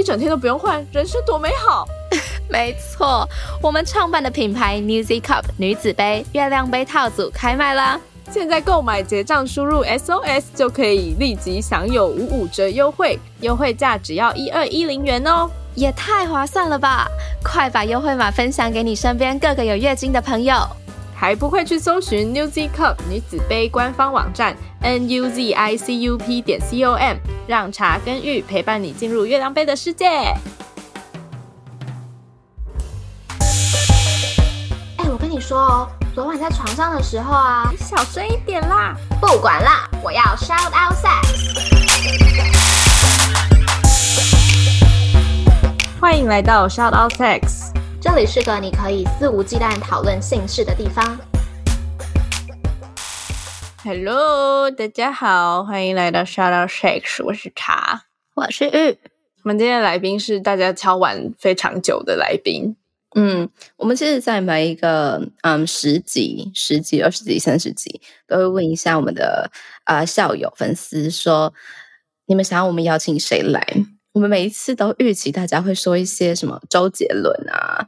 一整天都不用换，人生多美好！没错，我们创办的品牌 Newzy Cup 女子杯月亮杯套组开卖啦！现在购买结账输入 SOS 就可以立即享有五五折优惠，优惠价只要一二一零元哦。也太划算了吧！快把优惠码分享给你身边各个有月经的朋友，还不会去搜寻 New Z Cup 女子杯官方网站 n u z i c u p 点 c o m，让茶跟玉陪伴你进入月亮杯的世界。哎，我跟你说哦，昨晚在床上的时候啊，你小声一点啦！不管啦，我要 shout out sex。欢迎来到 Shout Out Sex，这里是个你可以肆无忌惮讨论性事的地方。Hello，大家好，欢迎来到 Shout Out Sex，我是茶，我是玉。我们今天的来宾是大家敲完非常久的来宾。嗯，我们其实在每一个嗯十集、十集、二十集、三十集，都会问一下我们的啊校友、粉丝说，你们想要我们邀请谁来？我们每一次都预期大家会说一些什么周杰伦啊、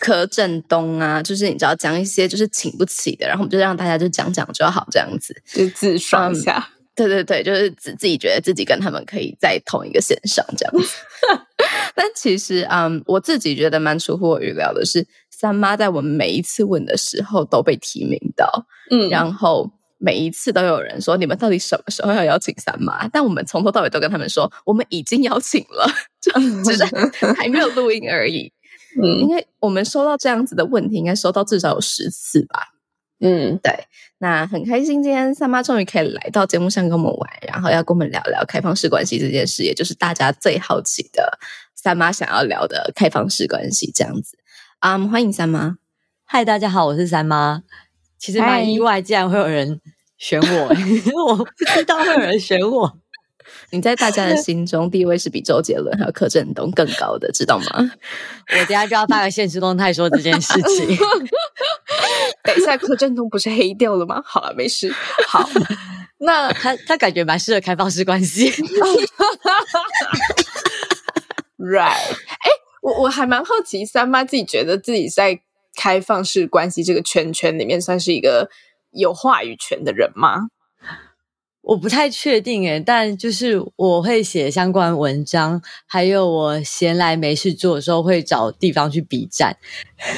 柯震东啊，就是你知道讲一些就是请不起的，然后我们就让大家就讲讲就好这样子，就自爽一下。对对对，就是自自己觉得自己跟他们可以在同一个线上这样子。但其实，嗯，我自己觉得蛮出乎我预料的是，三妈在我们每一次问的时候都被提名到，嗯，然后。每一次都有人说你们到底什么时候要邀请三妈？但我们从头到尾都跟他们说我们已经邀请了，就只是还没有录音而已。嗯，因为我们收到这样子的问题，应该收到至少有十次吧。嗯，对。那很开心，今天三妈终于可以来到节目上跟我们玩，然后要跟我们聊聊开放式关系这件事，也就是大家最好奇的三妈想要聊的开放式关系这样子。啊，欢迎三妈。嗨，大家好，我是三妈。其实蛮意外，竟然会有人选我，我不知道会有人选我。你在大家的心中地位是比周杰伦还有柯震东更高的，知道吗？我等下就要发个现实动态说这件事情。等一下，柯震东不是黑掉了吗？好了，没事。好，那 他他感觉蛮适合开放式关系。Right？哎，我我还蛮好奇，三妈自己觉得自己在。开放式关系这个圈圈里面，算是一个有话语权的人吗？我不太确定诶，但就是我会写相关文章，还有我闲来没事做的时候，会找地方去比战。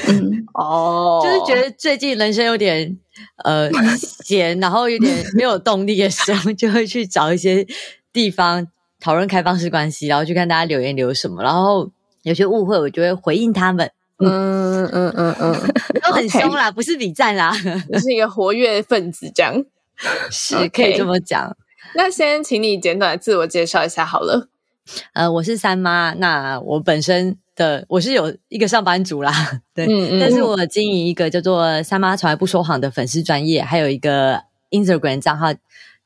嗯，哦，就是觉得最近人生有点呃闲，然后有点没有动力的时候，就会去找一些地方讨论开放式关系，然后去看大家留言留什么，然后有些误会，我就会回应他们。嗯嗯嗯嗯，都很凶啦，不是比战啦，是一个活跃分子，这样是可以这么讲。那先请你简短自我介绍一下好了。呃，我是三妈，那我本身的我是有一个上班族啦，对，但是我经营一个叫做“三妈从来不说谎”的粉丝专业，还有一个 Instagram 账号，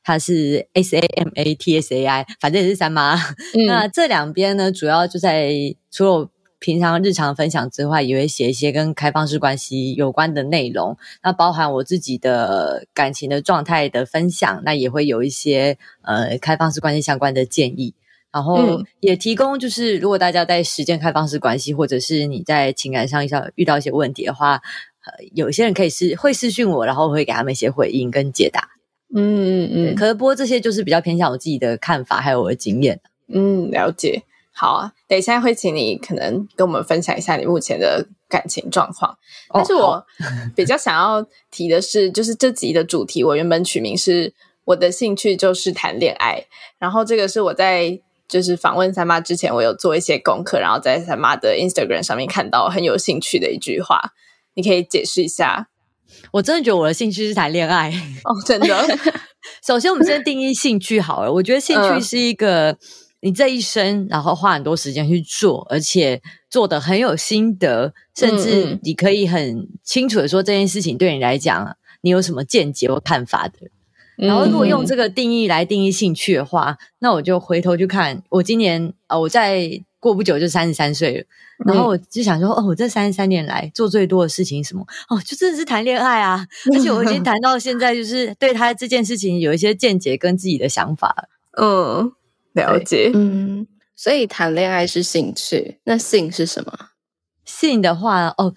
它是 S A M A T S A I，反正也是三妈。那这两边呢，主要就在除了。平常日常分享之外，也会写一些跟开放式关系有关的内容。那包含我自己的感情的状态的分享，那也会有一些呃开放式关系相关的建议。然后也提供，就是如果大家在实践开放式关系，或者是你在情感上遇到遇到一些问题的话，呃，有些人可以私会私讯我，然后会给他们一些回应跟解答。嗯嗯嗯。可是不过这些就是比较偏向我自己的看法，还有我的经验。嗯，了解。好啊，等一下会请你可能跟我们分享一下你目前的感情状况。但是我 比较想要提的是，就是这集的主题，我原本取名是“我的兴趣就是谈恋爱”。然后这个是我在就是访问三妈之前，我有做一些功课，然后在三妈的 Instagram 上面看到很有兴趣的一句话，你可以解释一下？我真的觉得我的兴趣是谈恋爱 哦，真的。首先，我们先定义兴趣好了。我觉得兴趣是一个。你这一生，然后花很多时间去做，而且做的很有心得，甚至你可以很清楚的说这件事情对你来讲，你有什么见解或看法的。然后，如果用这个定义来定义兴趣的话，那我就回头去看，我今年啊，我在过不久就三十三岁了。然后我就想说，哦，我这三十三年来做最多的事情什么？哦，就真的是谈恋爱啊！而且我已经谈到现在，就是对他这件事情有一些见解跟自己的想法。嗯，了解。嗯，所以谈恋爱是兴趣，那性是什么？性的话，哦。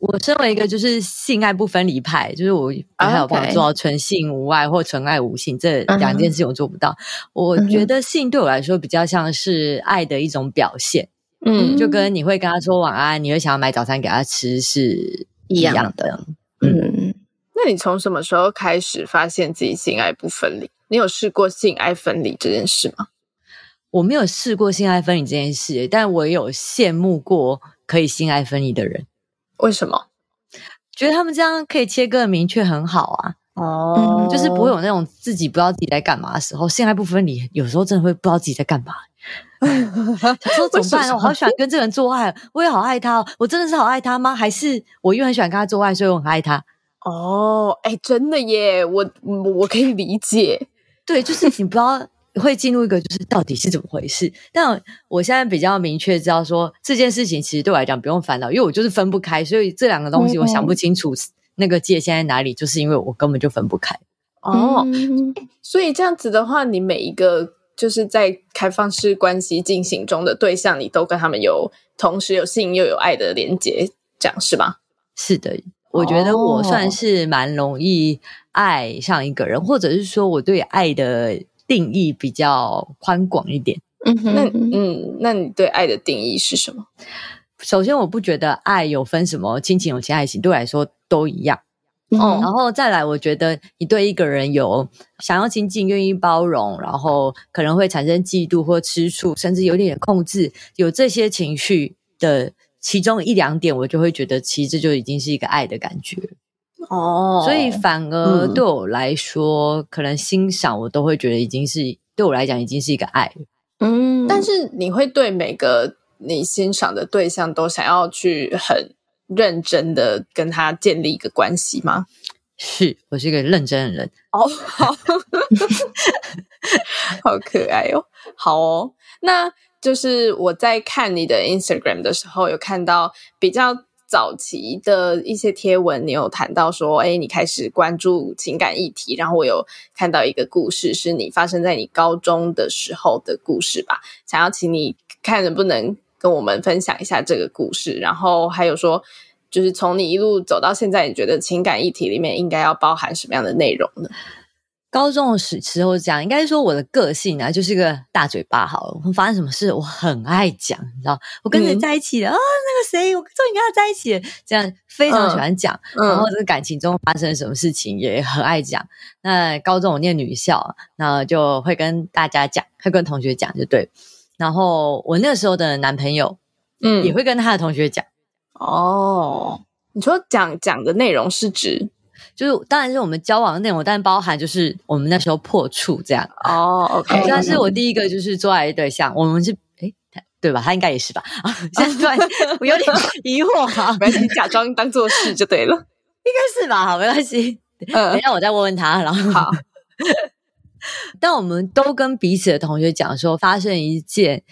我身为一个就是性爱不分离派，就是我还有办法做到纯性无爱或纯爱无性这两件事情我做不到。我觉得性对我来说比较像是爱的一种表现，嗯，就跟你会跟他说晚安，你会想要买早餐给他吃是一样的。嗯，那你从什么时候开始发现自己性爱不分离？你有试过性爱分离这件事吗？我没有试过性爱分离这件事，但我有羡慕过可以性爱分离的人。为什么？觉得他们这样可以切割明确很好啊！哦，就是不会有那种自己不知道自己在干嘛的时候。性爱不分离，有时候真的会不知道自己在干嘛。他说怎么办？我好喜欢跟这个人做爱，我也好爱他。我真的是好爱他吗？还是我因为很喜欢跟他做爱，所以我很爱他？哦，哎，真的耶！我我可以理解。对，就是你不知道。会进入一个就是到底是怎么回事？但我现在比较明确知道说这件事情其实对我来讲不用烦恼，因为我就是分不开，所以这两个东西我想不清楚那个界限在哪里，就是因为我根本就分不开。哦，所以这样子的话，你每一个就是在开放式关系进行中的对象，你都跟他们有同时有性又有爱的连接，这样是吗？是的，我觉得我算是蛮容易爱上一个人，或者是说我对爱的。定义比较宽广一点，嗯哼，那嗯，那你对爱的定义是什么？首先，我不觉得爱有分什么亲情、友情、爱情，对我来说都一样。哦，然后再来，我觉得你对一个人有想要亲近、愿意包容，然后可能会产生嫉妒或吃醋，甚至有点控制，有这些情绪的其中一两点，我就会觉得其实这就已经是一个爱的感觉。哦，所以反而对我来说，可能欣赏我都会觉得已经是对我来讲已经是一个爱。嗯，但是你会对每个你欣赏的对象都想要去很认真的跟他建立一个关系吗？是我是一个认真的人。哦，好，好可爱哦。好哦，那就是我在看你的 Instagram 的时候，有看到比较。早期的一些贴文，你有谈到说，哎，你开始关注情感议题，然后我有看到一个故事，是你发生在你高中的时候的故事吧？想要请你看能不能跟我们分享一下这个故事，然后还有说，就是从你一路走到现在，你觉得情感议题里面应该要包含什么样的内容呢？高中的时时候讲，应该说我的个性啊，就是一个大嘴巴。好，我发生什么事，我很爱讲，你知道，我跟谁在一起了啊？那个谁，我终于跟他在一起了，这样非常喜欢讲。然后这个感情中发生什么事情，也很爱讲。那高中我念女校，那就会跟大家讲，会跟同学讲，就对。然后我那个时候的男朋友，嗯，也会跟他的同学讲。哦，你说讲讲的内容是指？就是当然是我们交往的内容，但包含就是我们那时候破处这样哦。OK，算是我第一个就是做爱的对象，我们是诶，对吧？他应该也是吧？啊，现在 我有点疑惑哈，没关系，假装当做是就对了，应该是吧？好，没关系，等一下我再问问他。然后好，但我们都跟彼此的同学讲说，发生一件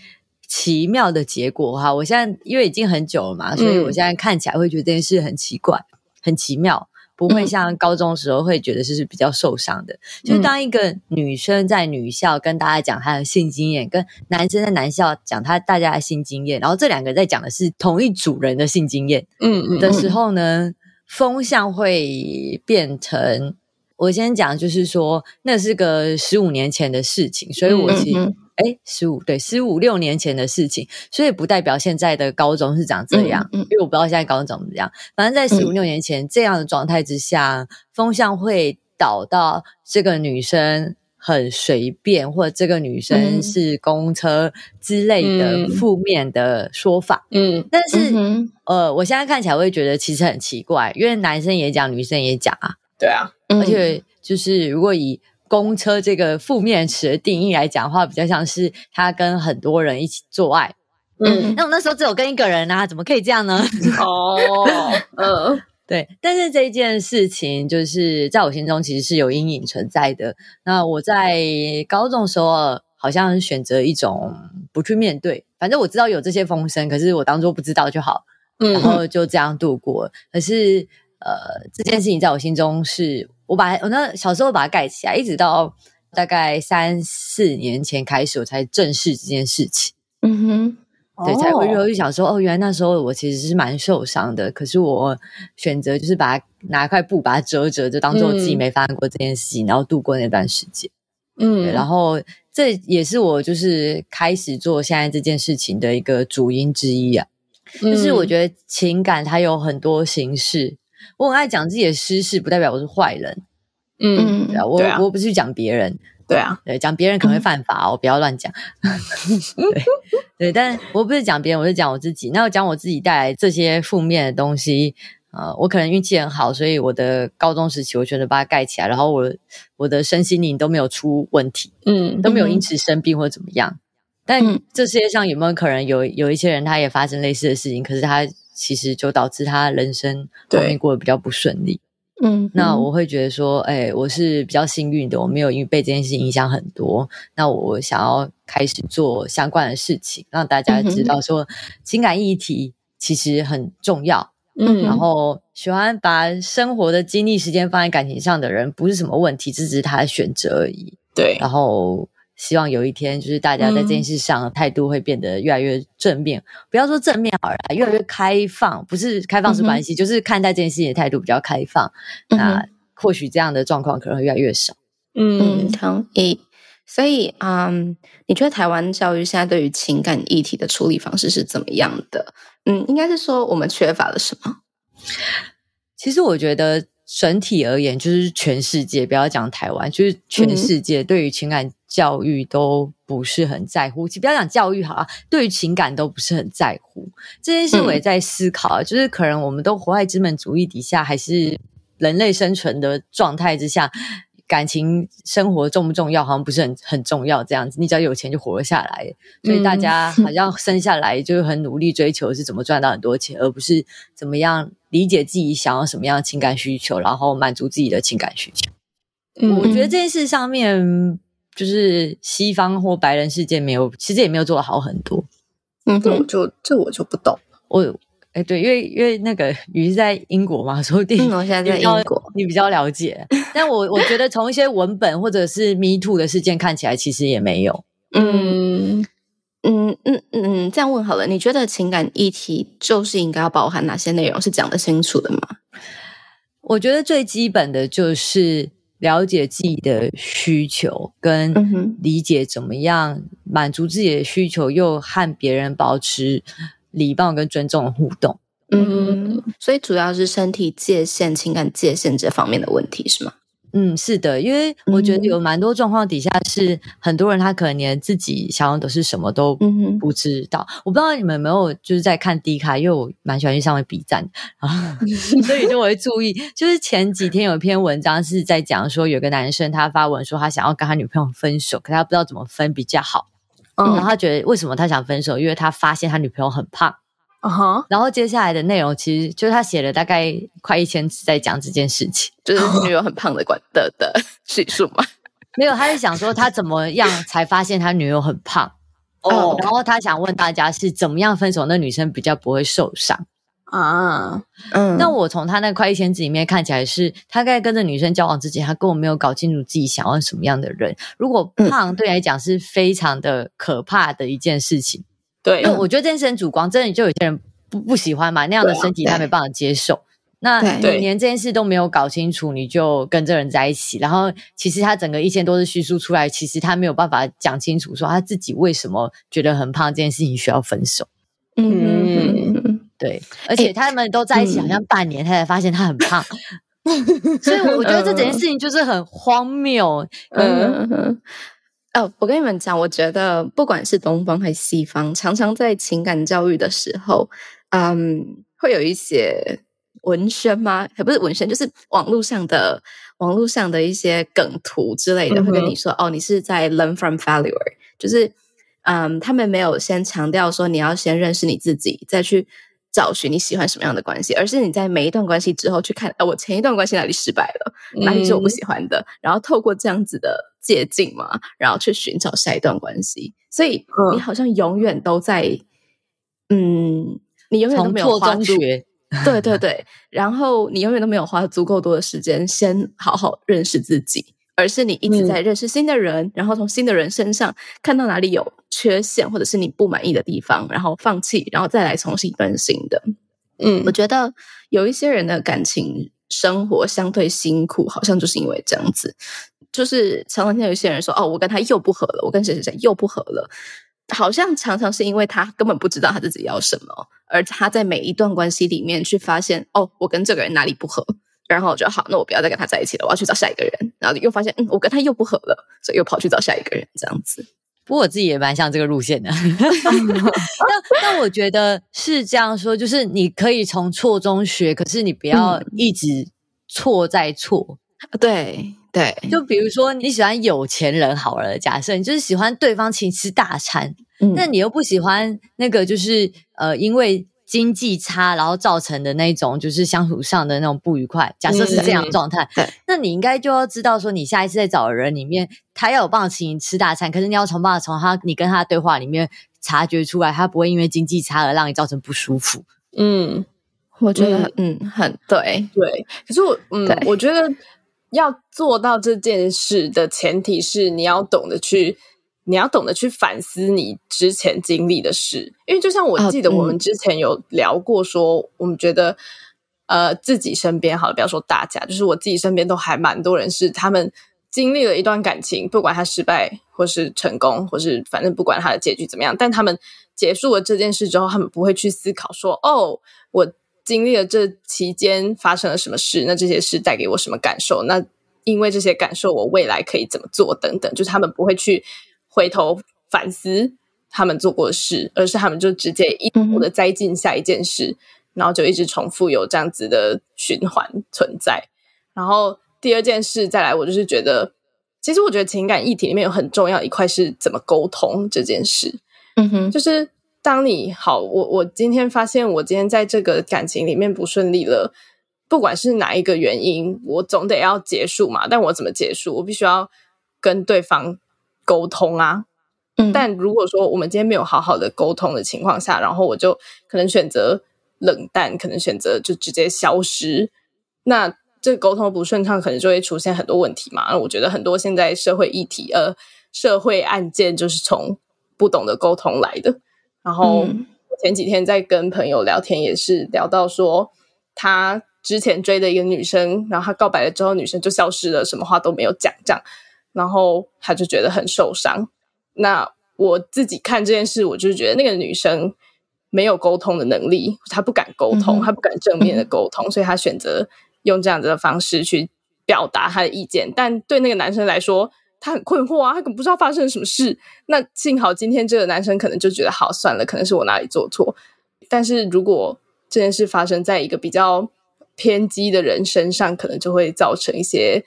奇妙的结果哈。我现在因为已经很久了嘛，所以我现在看起来会觉得这件事很奇怪，很奇妙。不会像高中时候会觉得是比较受伤的。就当一个女生在女校跟大家讲她的性经验，跟男生在男校讲他大家的性经验，然后这两个在讲的是同一组人的性经验，嗯嗯的时候呢，风向会变成。我先讲，就是说那是个十五年前的事情，所以我其实。哎，十五对十五六年前的事情，所以不代表现在的高中是长这样，因为我不知道现在高中怎么样。反正，在十五六年前这样的状态之下，风向会导到这个女生很随便，或者这个女生是公车之类的负面的说法。嗯，但是呃，我现在看起来会觉得其实很奇怪，因为男生也讲，女生也讲啊。对啊，而且就是如果以公车这个负面词的定义来讲的话，比较像是他跟很多人一起做爱。嗯，那我那时候只有跟一个人啊，怎么可以这样呢？哦，嗯，对。但是这件事情，就是在我心中其实是有阴影存在的。那我在高中时候，好像选择一种不去面对，反正我知道有这些风声，可是我当做不知道就好，然后就这样度过。可是，呃，这件事情在我心中是，我把我那小时候把它盖起来，一直到大概三四年前开始，我才正视这件事情。嗯哼。对，才会就想说，哦，原来那时候我其实是蛮受伤的，可是我选择就是把它拿块布把它折折，就当做自己没发生过这件事情，然后度过那段时间。嗯，然后这也是我就是开始做现在这件事情的一个主因之一啊。就是我觉得情感它有很多形式，我很爱讲自己的私事，不代表我是坏人。嗯，我我不是讲别人。对啊，对，讲别人可能会犯法哦，不要乱讲。对对，但我不是讲别人，我是讲我自己。那我讲我自己带来这些负面的东西，呃，我可能运气很好，所以我的高中时期我全都把它盖起来，然后我我的身心灵都没有出问题，嗯，都没有因此生病或者怎么样。但这世界上有没有可能有有一些人他也发生类似的事情，可是他其实就导致他人生后面过得比较不顺利。嗯，那我会觉得说，哎，我是比较幸运的，我没有因为被这件事影响很多。那我想要开始做相关的事情，让大家知道说，情感议题其实很重要。嗯，然后喜欢把生活的精力、时间放在感情上的人，不是什么问题，这只是他的选择而已。对，然后。希望有一天，就是大家在这件事上态度会变得越来越正面，不要说正面好了，越来越开放。不是开放式关系，就是看待这件事情的态度比较开放。那或许这样的状况可能会越来越少。嗯，同意。所以，嗯，你觉得台湾教育现在对于情感议题的处理方式是怎么样的？嗯，应该是说我们缺乏了什么？其实我觉得。整体而言，就是全世界，不要讲台湾，就是全世界对于情感教育都不是很在乎。其不要讲教育好啊，对于情感都不是很在乎。这件事我也在思考，就是可能我们都活在资本主义底下，还是人类生存的状态之下。感情生活重不重要？好像不是很很重要。这样子，你只要有钱就活了下来。所以大家好像生下来就很努力追求是怎么赚到很多钱，而不是怎么样理解自己想要什么样的情感需求，然后满足自己的情感需求。我觉得这件事上面，就是西方或白人世界没有，其实也没有做的好很多。嗯，这我就这我就不懂。我。哎，对，因为因为那个鱼是在英国嘛，所以我现在在英国，你比较了解。但我我觉得从一些文本或者是 Me Too 的事件看起来，其实也没有。嗯嗯嗯嗯，这样问好了，你觉得情感议题就是应该要包含哪些内容？是讲得清楚的吗？我觉得最基本的就是了解自己的需求，跟理解怎么样满足自己的需求，又和别人保持。礼貌跟尊重的互动，嗯，所以主要是身体界限、情感界限这方面的问题是吗？嗯，是的，因为我觉得有蛮多状况底下是很多人他可能连自己想要的是什么都不知道。我不知道你们有没有就是在看迪卡，因为我蛮喜欢去上面比赞啊，所以就我会注意。就是前几天有一篇文章是在讲说，有个男生他发文说他想要跟他女朋友分手，可他不知道怎么分比较好。然后他觉得为什么他想分手？因为他发现他女朋友很胖。然后接下来的内容其实就是他写了大概快一千字在讲这件事情，就是女友很胖的管的的叙述嘛。没有，他是想说他怎么样才发现他女友很胖 哦。然后他想问大家是怎么样分手，那女生比较不会受伤。啊，嗯，那我从他那快一千字里面看起来是，他在跟着女生交往之前，他根本没有搞清楚自己想要什么样的人。如果胖对来讲是非常的可怕的一件事情，对，我觉得这件事很主观，真的就有些人不不喜欢嘛，那样的身体他没办法接受。那你连这件事都没有搞清楚，你就跟这人在一起，然后其实他整个一千多字叙述出来，其实他没有办法讲清楚，说他自己为什么觉得很胖这件事情需要分手。嗯。对，而且他们都在一起好像半年，他才发现他很胖，所以我觉得这整件事情就是很荒谬。嗯，哦，我跟你们讲，我觉得不管是东方还是西方，常常在情感教育的时候，嗯，会有一些文宣吗？还不是文宣，就是网络上的网络上的一些梗图之类的，会跟你说哦，你是在 learn from failure，就是嗯，他们没有先强调说你要先认识你自己，再去找寻你喜欢什么样的关系，而是你在每一段关系之后去看，呃，我前一段关系哪里失败了，哪里是我不喜欢的，然后透过这样子的借镜嘛，然后去寻找下一段关系。所以你好像永远都在，嗯，你永远都没有花足，对对对，然后你永远都没有花足够多的时间先好好认识自己，而是你一直在认识新的人，然后从新的人身上看到哪里有缺陷或者是你不满意的地方，然后放弃，然后再来重新更新的。嗯，我觉得有一些人的感情生活相对辛苦，好像就是因为这样子。就是常常听到有些人说：“哦，我跟他又不合了，我跟谁谁谁又不合了。”好像常常是因为他根本不知道他自己要什么，而他在每一段关系里面去发现：“哦，我跟这个人哪里不合。”然后我就好，那我不要再跟他在一起了，我要去找下一个人。然后又发现：“嗯，我跟他又不合了，所以又跑去找下一个人。”这样子。不过我自己也蛮像这个路线的。但但我觉得是这样说，就是你可以从错中学，可是你不要一直错在错。对。对，就比如说你喜欢有钱人好了，假设你就是喜欢对方请吃大餐，那你又不喜欢那个就是呃因为经济差然后造成的那种就是相处上的那种不愉快。假设是这样状态，那你应该就要知道说，你下一次在找的人里面，他要有办法请你吃大餐，可是你要从办法从他你跟他的对话里面察觉出来，他不会因为经济差而让你造成不舒服。嗯，我觉得嗯很对对，可是我嗯我觉得。要做到这件事的前提是，你要懂得去，你要懂得去反思你之前经历的事。因为就像我记得，我们之前有聊过，说我们觉得，呃，自己身边好了，不要说大家，就是我自己身边都还蛮多人是，他们经历了一段感情，不管他失败或是成功，或是反正不管他的结局怎么样，但他们结束了这件事之后，他们不会去思考说，哦，我。经历了这期间发生了什么事？那这些事带给我什么感受？那因为这些感受，我未来可以怎么做？等等，就是他们不会去回头反思他们做过的事，而是他们就直接一步的栽进下一件事，然后就一直重复有这样子的循环存在。然后第二件事再来，我就是觉得，其实我觉得情感议题里面有很重要一块是怎么沟通这件事。嗯哼，就是。当你好，我我今天发现我今天在这个感情里面不顺利了，不管是哪一个原因，我总得要结束嘛。但我怎么结束？我必须要跟对方沟通啊。嗯，但如果说我们今天没有好好的沟通的情况下，然后我就可能选择冷淡，可能选择就直接消失，那这个沟通不顺畅，可能就会出现很多问题嘛。那我觉得很多现在社会议题，呃，社会案件就是从不懂得沟通来的。然后前几天在跟朋友聊天，也是聊到说，他之前追的一个女生，然后他告白了之后，女生就消失了，什么话都没有讲，这样，然后他就觉得很受伤。那我自己看这件事，我就是觉得那个女生没有沟通的能力，她不敢沟通，她不敢正面的沟通，所以她选择用这样子的方式去表达她的意见。但对那个男生来说，他很困惑啊，他可能不知道发生了什么事。那幸好今天这个男生可能就觉得好算了，可能是我哪里做错。但是如果这件事发生在一个比较偏激的人身上，可能就会造成一些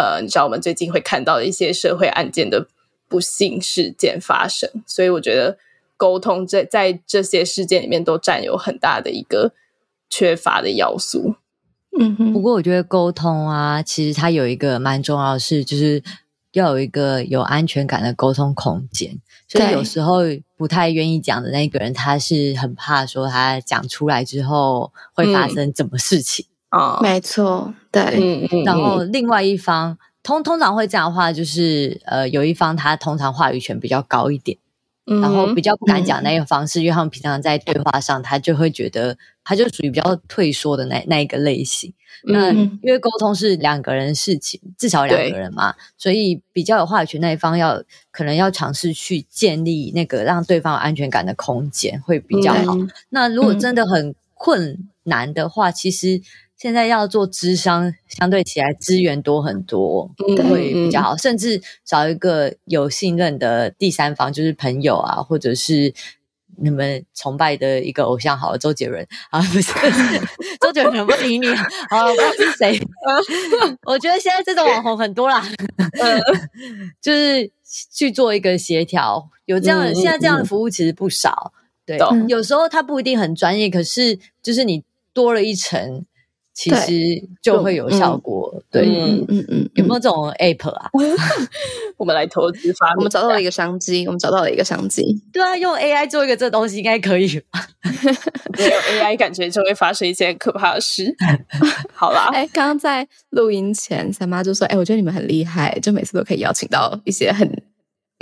呃，你知道我们最近会看到的一些社会案件的不幸事件发生。所以我觉得沟通在在这些事件里面都占有很大的一个缺乏的要素。嗯哼，不过我觉得沟通啊，其实它有一个蛮重要的事，就是。要有一个有安全感的沟通空间，所以有时候不太愿意讲的那个人，他是很怕说他讲出来之后会发生什么事情啊？没错，对。然后另外一方通通常会这样的话，就是呃，有一方他通常话语权比较高一点。然后比较不敢讲那个方式，因为他们平常在对话上，他就会觉得他就属于比较退缩的那那一个类型。那因为沟通是两个人事情，至少两个人嘛，所以比较有话语权那一方要可能要尝试去建立那个让对方有安全感的空间会比较好。那如果真的很困难的话，其实。现在要做智商，相对起来资源多很多，会比较好。甚至找一个有信任的第三方，就是朋友啊，或者是你们崇拜的一个偶像，好了，周杰伦啊，不是 周杰伦不理你，好，不知道是谁。我觉得现在这种网红很多啦，就是去做一个协调，有这样现在这样的服务其实不少。对，有时候他不一定很专业，可是就是你多了一层。其实就会有效果，对，嗯嗯嗯，有没有这种 app 啊？我们来投资发，我们找到了一个商机，我们找到了一个商机。对啊，用 AI 做一个这东西应该可以吧？没有 AI，感觉就会发生一件可怕的事。好啦，哎，刚刚在录音前，三妈就说：“哎，我觉得你们很厉害，就每次都可以邀请到一些很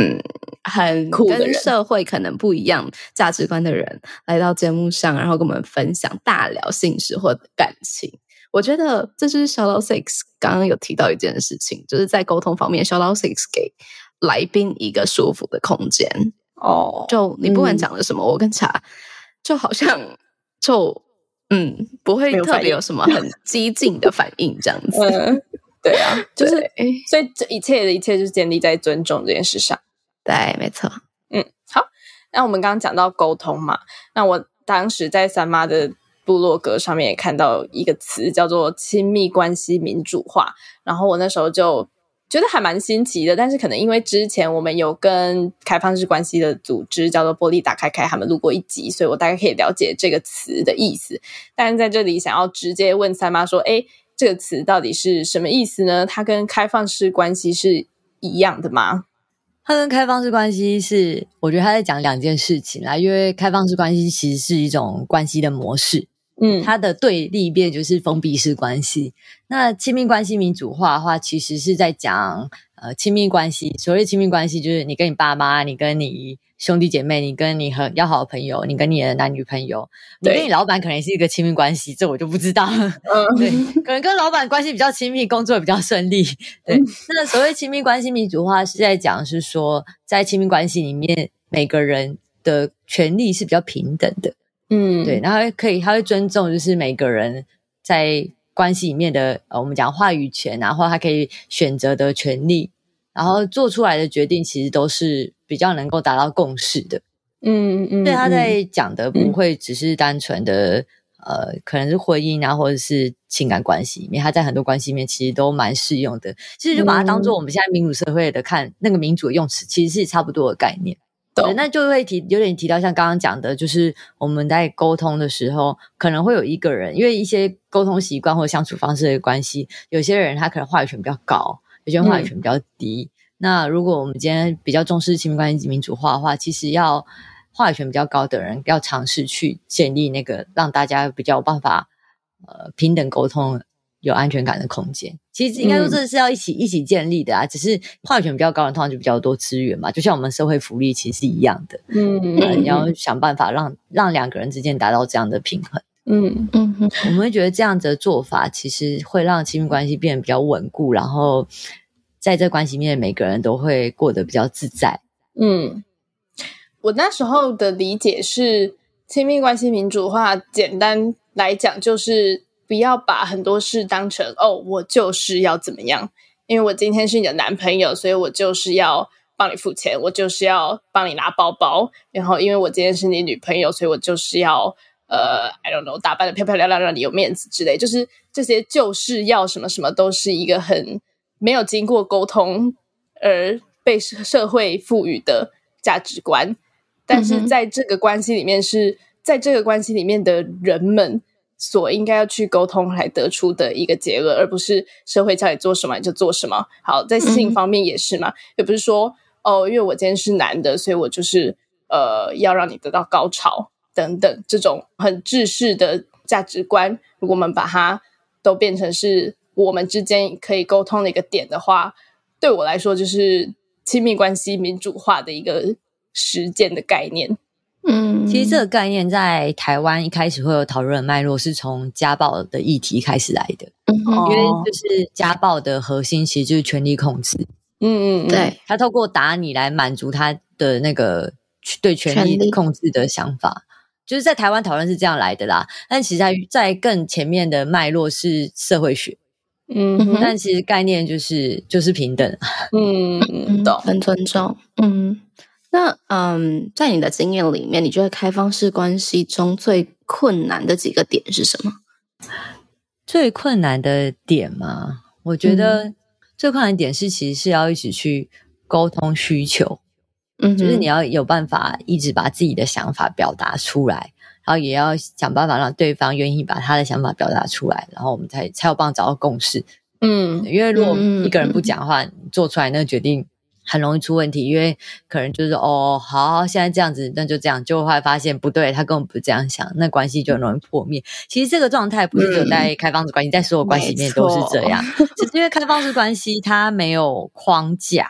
嗯很酷跟社会可能不一样价值观的人来到节目上，然后跟我们分享大聊性事或感情。”我觉得这就是小老 six 刚刚有提到一件事情，就是在沟通方面，小老 six 给来宾一个舒服的空间哦。就你不管讲了什么，我跟茶就好像就嗯不会特别有什么很激进的反应这样 子。对啊，就是所以这一切的一切就是建立在尊重这件事上。对，没错。嗯，好。那我们刚刚讲到沟通嘛，那我当时在三妈的。部落格上面也看到一个词叫做“亲密关系民主化”，然后我那时候就觉得还蛮新奇的。但是可能因为之前我们有跟开放式关系的组织叫做“玻璃打开开”他们录过一集，所以我大概可以了解这个词的意思。但在这里想要直接问三妈说：“哎，这个词到底是什么意思呢？它跟开放式关系是一样的吗？”它跟开放式关系是，我觉得他在讲两件事情啦。因为开放式关系其实是一种关系的模式。嗯，它的对立面就是封闭式关系。那亲密关系民主化的话，其实是在讲呃亲密关系。所谓亲密关系，就是你跟你爸妈，你跟你兄弟姐妹，你跟你很要好的朋友，你跟你的男女朋友，你跟你老板可能是一个亲密关系，这我就不知道。嗯，对，可能跟老板关系比较亲密，工作比较顺利。对，那所谓亲密关系民主化是在讲是说，在亲密关系里面，每个人的权利是比较平等的。嗯，对，然后可以，他会尊重，就是每个人在关系里面的，呃，我们讲话语权，然后他可以选择的权利，然后做出来的决定，其实都是比较能够达到共识的。嗯嗯嗯，对，他在讲的不会只是单纯的，呃，可能是婚姻啊，或者是情感关系里面，他在很多关系里面其实都蛮适用的。其实就把它当做我们现在民主社会的看那个民主的用词，其实是差不多的概念。对，那就会提有点提到像刚刚讲的，就是我们在沟通的时候，可能会有一个人，因为一些沟通习惯或相处方式的关系，有些人他可能话语权比较高，有些人话语权比较低。那如果我们今天比较重视亲密关系民主化的话，其实要话语权比较高的人，要尝试去建立那个让大家比较有办法呃平等沟通。有安全感的空间，其实应该说这是要一起一起建立的啊。只是话语权比较高的，通常就比较多资源嘛。就像我们社会福利其实是一样的，嗯，你要想办法让让两个人之间达到这样的平衡。嗯嗯，我们会觉得这样子的做法，其实会让亲密关系变得比较稳固，然后在这关系里面，每个人都会过得比较自在。嗯，我那时候的理解是，亲密关系民主化，简单来讲就是。不要把很多事当成哦，我就是要怎么样？因为我今天是你的男朋友，所以我就是要帮你付钱，我就是要帮你拿包包。然后，因为我今天是你女朋友，所以我就是要呃，I don't know，打扮的漂漂亮亮，让你有面子之类。就是这些就是要什么什么，都是一个很没有经过沟通而被社会赋予的价值观。但是在这个关系里面，是在这个关系里面的人们。所应该要去沟通来得出的一个结论，而不是社会叫你做什么你就做什么。好，在性方面也是嘛，也不是说哦，因为我今天是男的，所以我就是呃要让你得到高潮等等这种很制式的价值观。如果我们把它都变成是我们之间可以沟通的一个点的话，对我来说就是亲密关系民主化的一个实践的概念。嗯，其实这个概念在台湾一开始会有讨论脉络，是从家暴的议题开始来的。因为就是家暴的核心其实就是权力控制。嗯嗯，对他透过打你来满足他的那个对权力控制的想法，就是在台湾讨论是这样来的啦。但其实在在更前面的脉络是社会学。嗯，但其实概念就是就是平等。嗯，懂，很尊重。嗯。那嗯，在你的经验里面，你觉得开放式关系中最困难的几个点是什么？最困难的点吗？我觉得最困难点是，其实是要一起去沟通需求，嗯，就是你要有办法一直把自己的想法表达出来，然后也要想办法让对方愿意把他的想法表达出来，然后我们才才有办法找到共识。嗯，因为如果一个人不讲话，做出来那个决定。很容易出问题，因为可能就是哦，好，现在这样子，那就这样，就会发现不对，他根本不这样想，那关系就很容易破灭。其实这个状态不是只有在开放式关系，在所有关系里面都是这样，只是因为开放式关系它没有框架，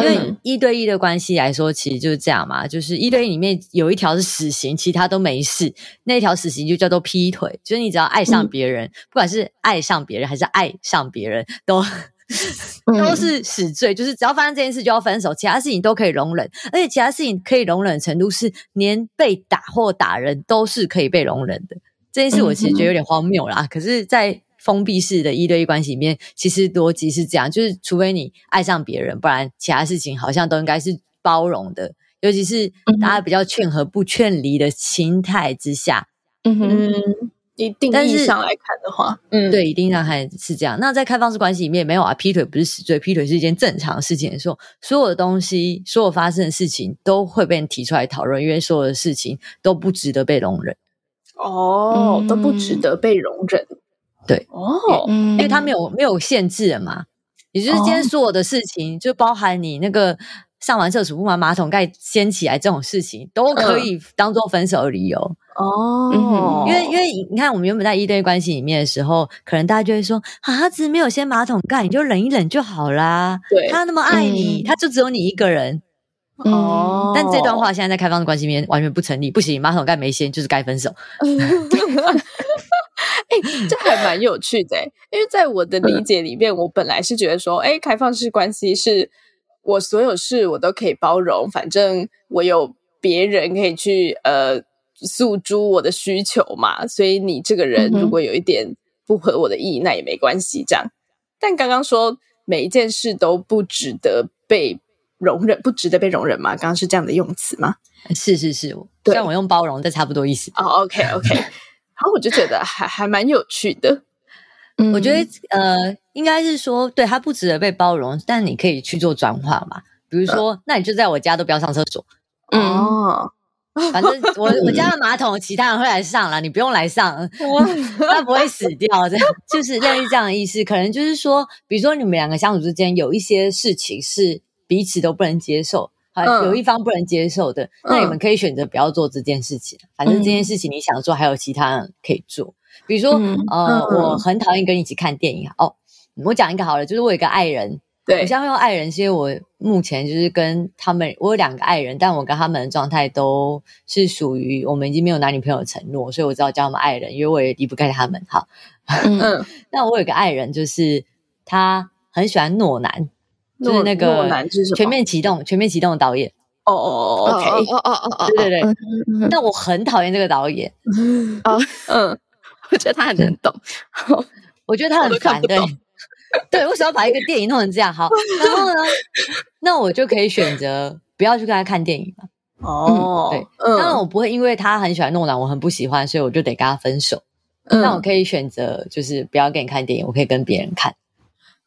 因为一对一的关系来说，其实就是这样嘛，就是一对一里面有一条是死刑，其他都没事，那条死刑就叫做劈腿，就是你只要爱上别人，不管是爱上别人还是爱上别人，都。都是死罪，就是只要发生这件事就要分手，其他事情都可以容忍，而且其他事情可以容忍的程度是连被打或打人都是可以被容忍的。这件事我其实觉得有点荒谬啦，可是，在封闭式的一对一关系里面，其实逻辑是这样，就是除非你爱上别人，不然其他事情好像都应该是包容的，尤其是大家比较劝和不劝离的心态之下。嗯哼。一定意义上来看的话，嗯，对，一定上还是这样。那在开放式关系里面，没有啊，劈腿不是死罪，劈腿是一件正常的事情。的时候，所有的东西，所有发生的事情都会被提出来讨论，因为所有的事情都不值得被容忍。哦，都不值得被容忍。对，哦，因为他没有没有限制了嘛，也就是今天所有的事情，就包含你那个。上完厕所不把马桶盖掀起来这种事情都可以当做分手的理由哦，因为因为你看我们原本在一对关系里面的时候，可能大家就会说啊，他只是没有掀马桶盖，你就忍一忍就好啦。对，他那么爱你，他就只有你一个人哦。但这段话现在在开放的关系里面完全不成立，不行，马桶盖没掀就是该分手。哎，这还蛮有趣的，因为在我的理解里面，我本来是觉得说，哎，开放式关系是。我所有事我都可以包容，反正我有别人可以去呃诉诸我的需求嘛，所以你这个人如果有一点不合我的意，那也没关系。这样，但刚刚说每一件事都不值得被容忍，不值得被容忍吗？刚刚是这样的用词吗？是是是，像我用包容，这差不多意思。哦，OK OK，然后我就觉得还还蛮有趣的。我觉得呃，应该是说，对他不值得被包容，但你可以去做转化嘛。比如说，那你就在我家都不要上厕所，哦，反正我我家的马桶其他人会来上了，你不用来上，他不会死掉。这样就是类似这样的意思。可能就是说，比如说你们两个相处之间有一些事情是彼此都不能接受，有一方不能接受的，那你们可以选择不要做这件事情。反正这件事情你想做，还有其他人可以做。比如说，呃，我很讨厌跟你一起看电影。哦，我讲一个好了，就是我有一个爱人，对，我现在用爱人，是因为我目前就是跟他们，我有两个爱人，但我跟他们的状态都是属于我们已经没有男女朋友的承诺，所以我知道叫他们爱人，因为我也离不开他们。好，嗯，那我有个爱人，就是他很喜欢诺男，就是那个全面启动，全面启动的导演。哦哦哦，OK，哦哦哦哦，对对对，但我很讨厌这个导演。哦，嗯。我觉得他很能懂，我觉得他很烦。对，对，为什么要把一个电影弄成这样？好，然后呢，那我就可以选择不要去跟他看电影了。哦，对，当然我不会因为他很喜欢诺兰，我很不喜欢，所以我就得跟他分手。那我可以选择就是不要跟你看电影，我可以跟别人看。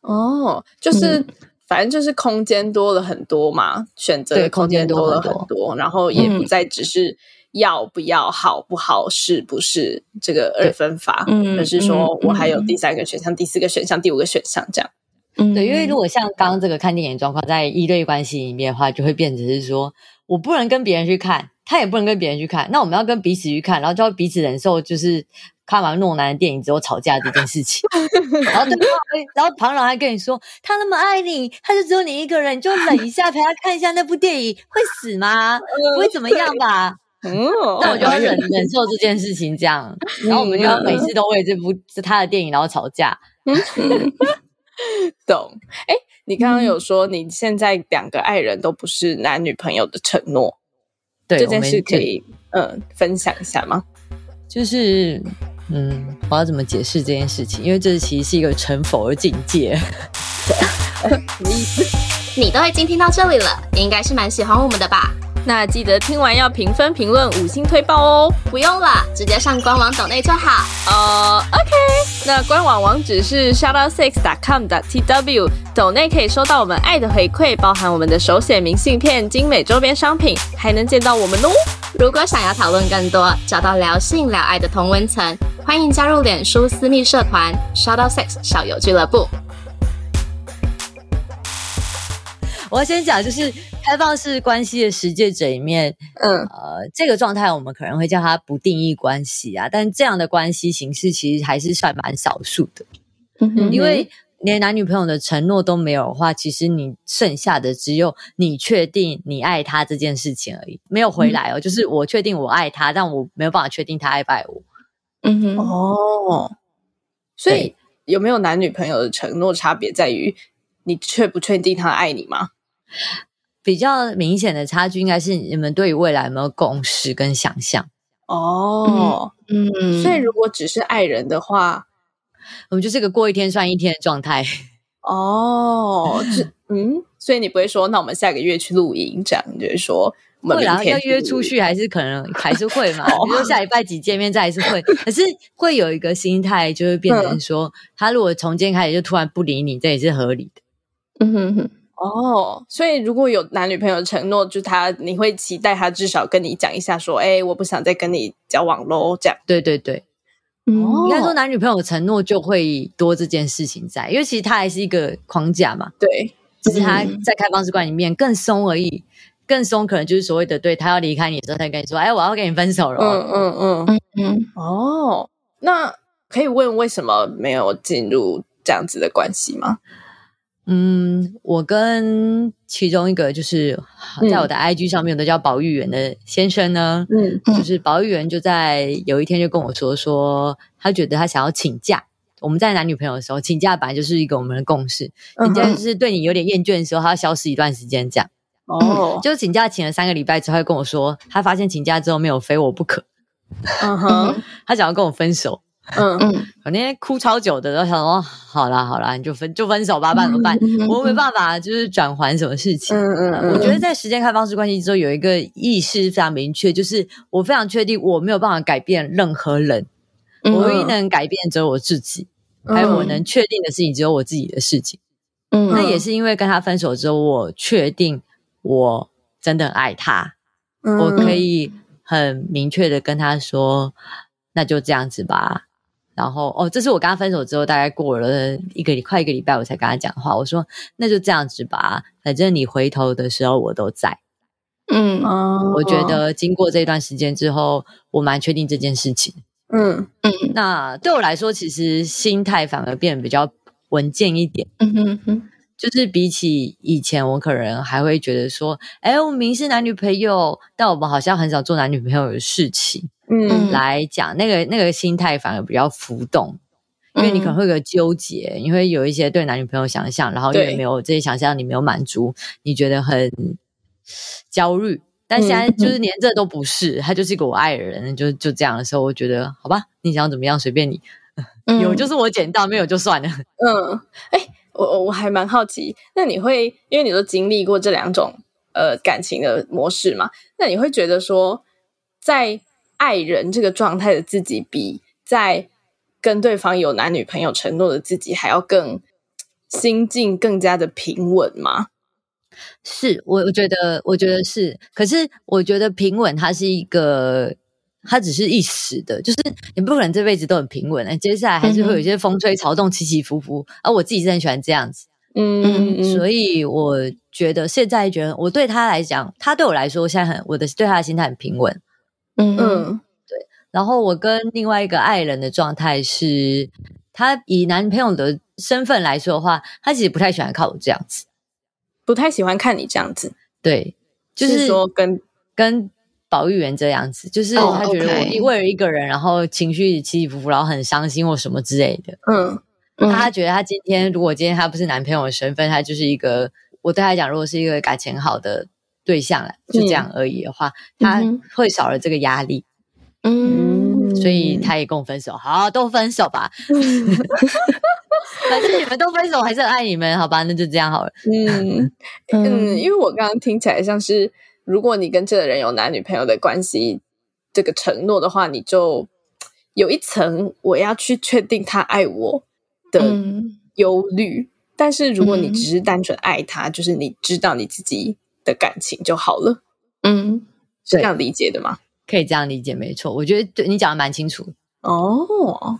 哦，就是反正就是空间多了很多嘛，选择的空间多了很多，然后也不再只是。要不要好不好是不是这个二分法？嗯，而是说我还有第三个选项、第四个选项、第五个选项这样。嗯，对，因为如果像刚刚这个看电影状况，在一对关系里面的话，就会变成是说我不能跟别人去看，他也不能跟别人去看，那我们要跟彼此去看，然后就要彼此忍受，就是看完诺兰的电影之后吵架这件事情。然后对，然后旁人还跟你说他那么爱你，他就只有你一个人，你就忍一下陪他看一下那部电影，会死吗？不会怎么样吧？嗯，那我就要忍忍受这件事情，这样，然后我们就要每次都为这部是他的电影然后吵架。懂？哎，你刚刚有说你现在两个爱人都不是男女朋友的承诺，对这件事可以嗯分享一下吗？就是嗯，我要怎么解释这件事情？因为这其实是一个成佛的境界，什么意思？你都已经听到这里了，应该是蛮喜欢我们的吧？那记得听完要评分、评论、五星推爆哦！不用了，直接上官网抖内就好。呃，OK，那官网网址是 shoutoutsix.com.tw，抖内可以收到我们爱的回馈，包含我们的手写明信片、精美周边商品，还能见到我们哦。如果想要讨论更多，找到聊性聊爱的同温层，欢迎加入脸书私密社团 shoutoutsix 小友俱乐部。我要先讲，就是开放式关系的实践者里面，嗯，呃，这个状态我们可能会叫它不定义关系啊，但这样的关系形式其实还是算蛮少数的。嗯哼，因为连男女朋友的承诺都没有的话，其实你剩下的只有你确定你爱他这件事情而已，没有回来哦。就是我确定我爱他，但我没有办法确定他爱不爱我。嗯哼，哦，所以有没有男女朋友的承诺差别在于你确不确定他爱你吗？比较明显的差距应该是你们对于未来有没有共识跟想象哦，嗯，所以如果只是爱人的话，我们就是个过一天算一天的状态哦。这 嗯，所以你不会说，那我们下个月去露营，这样就是说，会然后要约出去，还是可能还是会嘛？比如说下礼拜几见面，再还是会，可是会有一个心态，就会变成说，他如果从今天开始就突然不理你，这也是合理的。嗯哼哼。哦，所以如果有男女朋友承诺，就他你会期待他至少跟你讲一下，说，哎，我不想再跟你交往喽，这样。对对对，哦，应该说男女朋友承诺就会多这件事情在，因为其实它还是一个框架嘛。对，只是他在开放式关里面更松而已，更松可能就是所谓的，对他要离开你的时候，他跟你说，哎，我要跟你分手了。嗯嗯嗯嗯。哦，那可以问为什么没有进入这样子的关系吗？嗯，我跟其中一个就是在我的 IG 上面都叫保育员的先生呢，嗯，就是保育员就在有一天就跟我说，说他觉得他想要请假。我们在男女朋友的时候，请假本来就是一个我们的共识，请假就是对你有点厌倦的时候，他要消失一段时间这样。哦，就请假请了三个礼拜之后，跟我说他发现请假之后没有非我不可，嗯哼，他想要跟我分手。嗯嗯，我那天哭超久的，然后想说，好啦好啦，你就分就分手吧，办怎么办？我没办法，就是转还什么事情。嗯嗯，我觉得在时间开放式关系之后，有一个意识非常明确，就是我非常确定我没有办法改变任何人，我唯一能改变只有我自己，还有我能确定的事情只有我自己的事情。嗯，那也是因为跟他分手之后，我确定我真的爱他，我可以很明确的跟他说，那就这样子吧。然后哦，这是我跟他分手之后，大概过了一个快一个礼拜，我才跟他讲话。我说那就这样子吧，反正你回头的时候我都在。嗯，我觉得经过这段时间之后，我蛮确定这件事情。嗯嗯，那对我来说，其实心态反而变得比较稳健一点。嗯哼哼，就是比起以前，我可能还会觉得说，哎，我们明是男女朋友，但我们好像很少做男女朋友的事情。嗯，来讲那个那个心态反而比较浮动，因为你可能会有个纠结，你会有一些对男女朋友想象，然后因为没有这些想象，你没有满足，你觉得很焦虑。但现在就是连这都不是，他就是一个我爱的人，就就这样的时候，我觉得好吧，你想怎么样随便你，有就是我捡到，没有就算了。嗯，哎，我我还蛮好奇，那你会因为你都经历过这两种呃感情的模式嘛？那你会觉得说在。爱人这个状态的自己，比在跟对方有男女朋友承诺的自己还要更心境更加的平稳吗？是我，我觉得，我觉得是。可是，我觉得平稳，它是一个，它只是一时的，就是你不可能这辈子都很平稳。那接下来还是会有一些风吹草动、起起伏伏。而我自己是很喜欢这样子，嗯，所以我觉得现在觉得，我对他来讲，他对我来说，现在很我的对他的心态很平稳。嗯嗯，对。然后我跟另外一个爱人的状态是，他以男朋友的身份来说的话，他其实不太喜欢看我这样子，不太喜欢看你这样子。对，就是说跟跟保育员这样子，就是他觉得我为了一个人，然后情绪起起伏伏，然后很伤心或什么之类的。嗯，他觉得他今天如果今天他不是男朋友的身份，他就是一个我对他讲，如果是一个感情好的。对象了，就这样而已的话，他会少了这个压力，嗯，所以他也跟我分手，好，都分手吧。反正你们都分手，还是很爱你们，好吧？那就这样好了。嗯嗯，因为我刚刚听起来像是，如果你跟这个人有男女朋友的关系，这个承诺的话，你就有一层我要去确定他爱我的忧虑。但是如果你只是单纯爱他，就是你知道你自己的感情就好了。嗯，是这样理解的吗？可以这样理解，没错。我觉得对你讲的蛮清楚哦，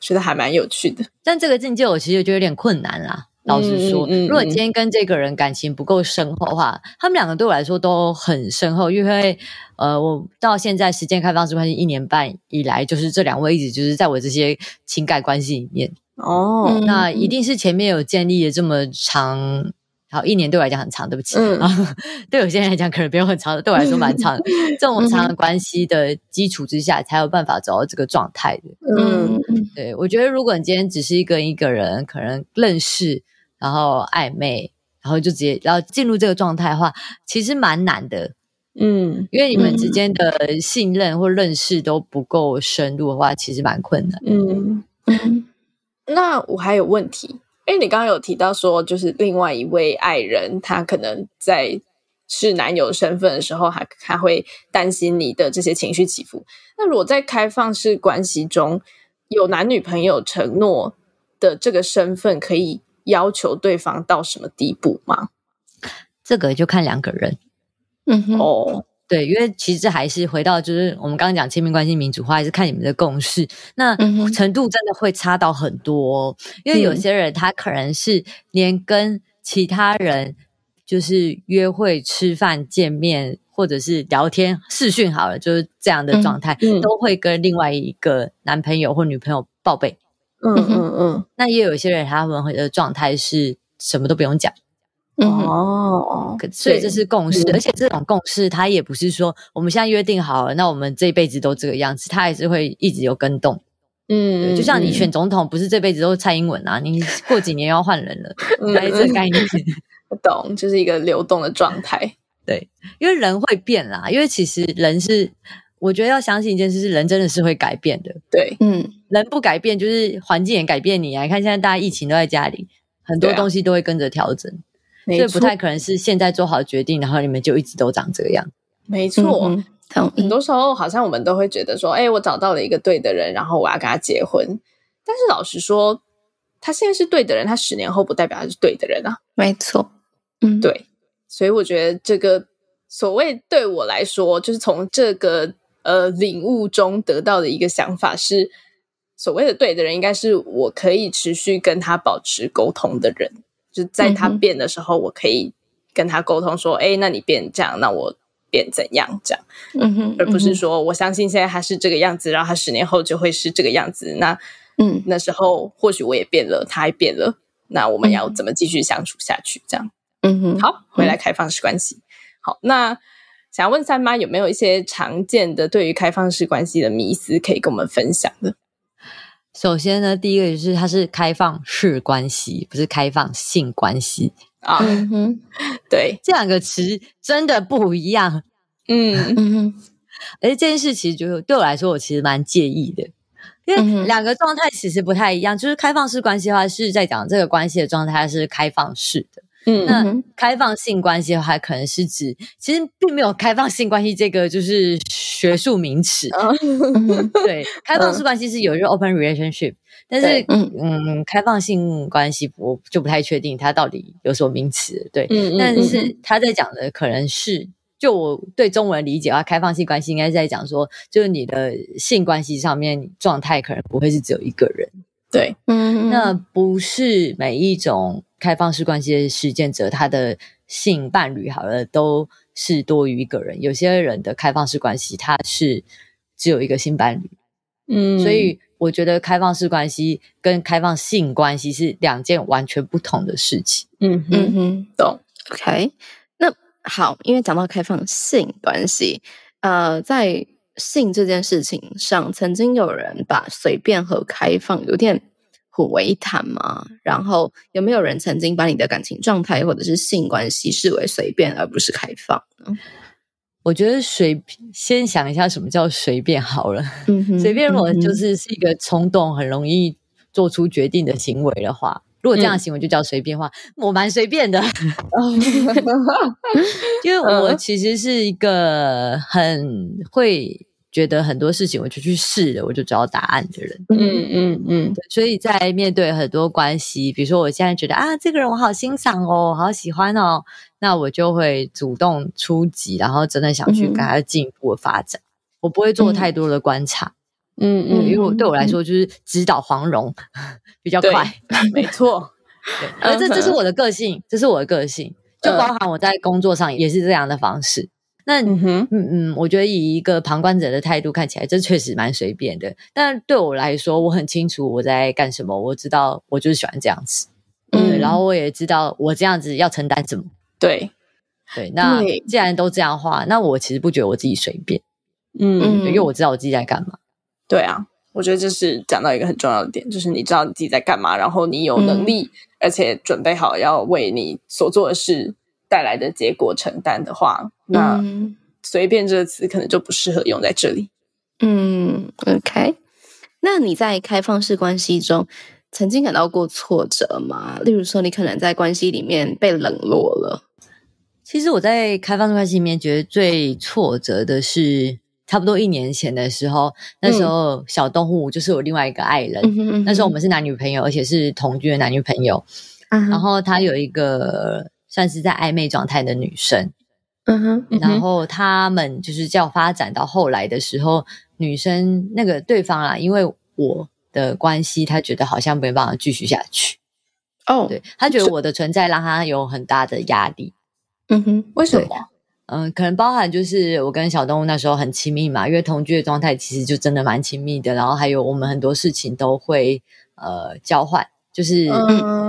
觉得还蛮有趣的。但这个境界我其实觉得有点困难啦。老实说，如果今天跟这个人感情不够深厚的话，他们两个对我来说都很深厚。因为呃，我到现在时间开放式关系一年半以来，就是这两位一直就是在我这些情感关系里面。哦，那一定是前面有建立了这么长，好一年对我来讲很长，对不起，对有些人来讲可能不用很长，对我来说蛮长。这种长的关系的基础之下，才有办法走到这个状态的。嗯，对，我觉得如果你今天只是一个一个人，可能认识，然后暧昧，然后就直接然后进入这个状态的话，其实蛮难的。嗯，因为你们之间的信任或认识都不够深入的话，其实蛮困难。嗯嗯。那我还有问题，因为你刚刚有提到说，就是另外一位爱人，他可能在是男友身份的时候，还还会担心你的这些情绪起伏。那如果在开放式关系中有男女朋友承诺的这个身份，可以要求对方到什么地步吗？这个就看两个人。嗯哼哦。对，因为其实还是回到就是我们刚刚讲亲密关系民主化，还是看你们的共识，那程度真的会差到很多。因为有些人他可能是连跟其他人就是约会、吃饭、见面，或者是聊天、视讯好了，就是这样的状态，都会跟另外一个男朋友或女朋友报备。嗯嗯嗯。那也有一些人他们的状态是什么都不用讲。哦，所以这是共识，而且这种共识，它也不是说我们现在约定好了，那我们这一辈子都这个样子，它还是会一直有跟动。嗯，就像你选总统，不是这辈子都是蔡英文啊，你过几年要换人了，来这概念。我懂，就是一个流动的状态。对，因为人会变啦，因为其实人是，我觉得要相信一件事，是人真的是会改变的。对，嗯，人不改变，就是环境也改变你啊。你看现在大家疫情都在家里，很多东西都会跟着调整。所以不太可能是现在做好决定，然后你们就一直都长这个样。没错，很多时候好像我们都会觉得说，哎，我找到了一个对的人，然后我要跟他结婚。但是老实说，他现在是对的人，他十年后不代表他是对的人啊。没错，嗯，对。所以我觉得这个所谓对我来说，就是从这个呃领悟中得到的一个想法是，所谓的对的人，应该是我可以持续跟他保持沟通的人。就在他变的时候，我可以跟他沟通说：“哎，那你变这样，那我变怎样？”这样，嗯哼，而不是说我相信现在他是这个样子，然后他十年后就会是这个样子。那，嗯，那时候或许我也变了，他也变了，那我们要怎么继续相处下去？这样，嗯哼，好，回来开放式关系。好，那想要问三妈有没有一些常见的对于开放式关系的迷思可以跟我们分享的？首先呢，第一个就是它是开放式关系，不是开放性关系啊。对，这两个词真的不一样。嗯嗯，而且这件事其实就对我来说，我其实蛮介意的，因为两个状态其实不太一样。就是开放式关系的话，是在讲这个关系的状态是开放式的。嗯，那开放性关系的话，可能是指其实并没有开放性关系这个就是学术名词。对，开放式关系是有一个 open relationship，但是嗯，开放性关系我就不太确定它到底有什么名词。对，但是他在讲的可能是，就我对中文理解的话，开放性关系应该在讲说，就是你的性关系上面状态可能不会是只有一个人。对，嗯，那不是每一种。开放式关系的实践者，他的性伴侣好了都是多于一个人。有些人的开放式关系，他是只有一个性伴侣。嗯，所以我觉得开放式关系跟开放性关系是两件完全不同的事情。嗯嗯哼，懂。OK，那好，因为讲到开放性关系，呃，在性这件事情上，曾经有人把随便和开放有点。混为一谈吗？然后有没有人曾经把你的感情状态或者是性关系视为随便而不是开放呢？我觉得随先想一下什么叫随便好了。随便我就是是一个冲动，很容易做出决定的行为的话，如果这样的行为就叫随便话，我蛮随便的，因为我其实是一个很会。觉得很多事情我就去试了，我就知道答案的人。嗯嗯嗯，所以在面对很多关系，比如说我现在觉得啊，这个人我好欣赏哦，好喜欢哦，那我就会主动出击，然后真的想去跟他进一步的发展。我不会做太多的观察。嗯嗯，因为我对我来说就是指导黄蓉 比较快。没错，而这这是我的个性，这是我的个性，就包含我在工作上也是这样的方式。那嗯哼，嗯嗯，我觉得以一个旁观者的态度看起来，这确实蛮随便的。但对我来说，我很清楚我在干什么，我知道我就是喜欢这样子，嗯，然后我也知道我这样子要承担什么。对，对。那既然都这样话，那我其实不觉得我自己随便，嗯，因为我知道我自己在干嘛。对啊，我觉得这是讲到一个很重要的点，就是你知道你自己在干嘛，然后你有能力，而且准备好要为你所做的事。带来的结果承担的话，那随便这个词可能就不适合用在这里。嗯，OK。那你在开放式关系中曾经感到过挫折吗？例如说，你可能在关系里面被冷落了。其实我在开放式关系里面觉得最挫折的是，差不多一年前的时候，那时候小动物就是我另外一个爱人，那时候我们是男女朋友，而且是同居的男女朋友。然后他有一个。算是在暧昧状态的女生，嗯哼，然后他们就是叫发展到后来的时候，女生那个对方啊，因为我的关系，他觉得好像没办法继续下去。哦，对他觉得我的存在让他有很大的压力。嗯哼，为什么？嗯，可能包含就是我跟小动物那时候很亲密嘛，因为同居的状态其实就真的蛮亲密的，然后还有我们很多事情都会呃交换。就是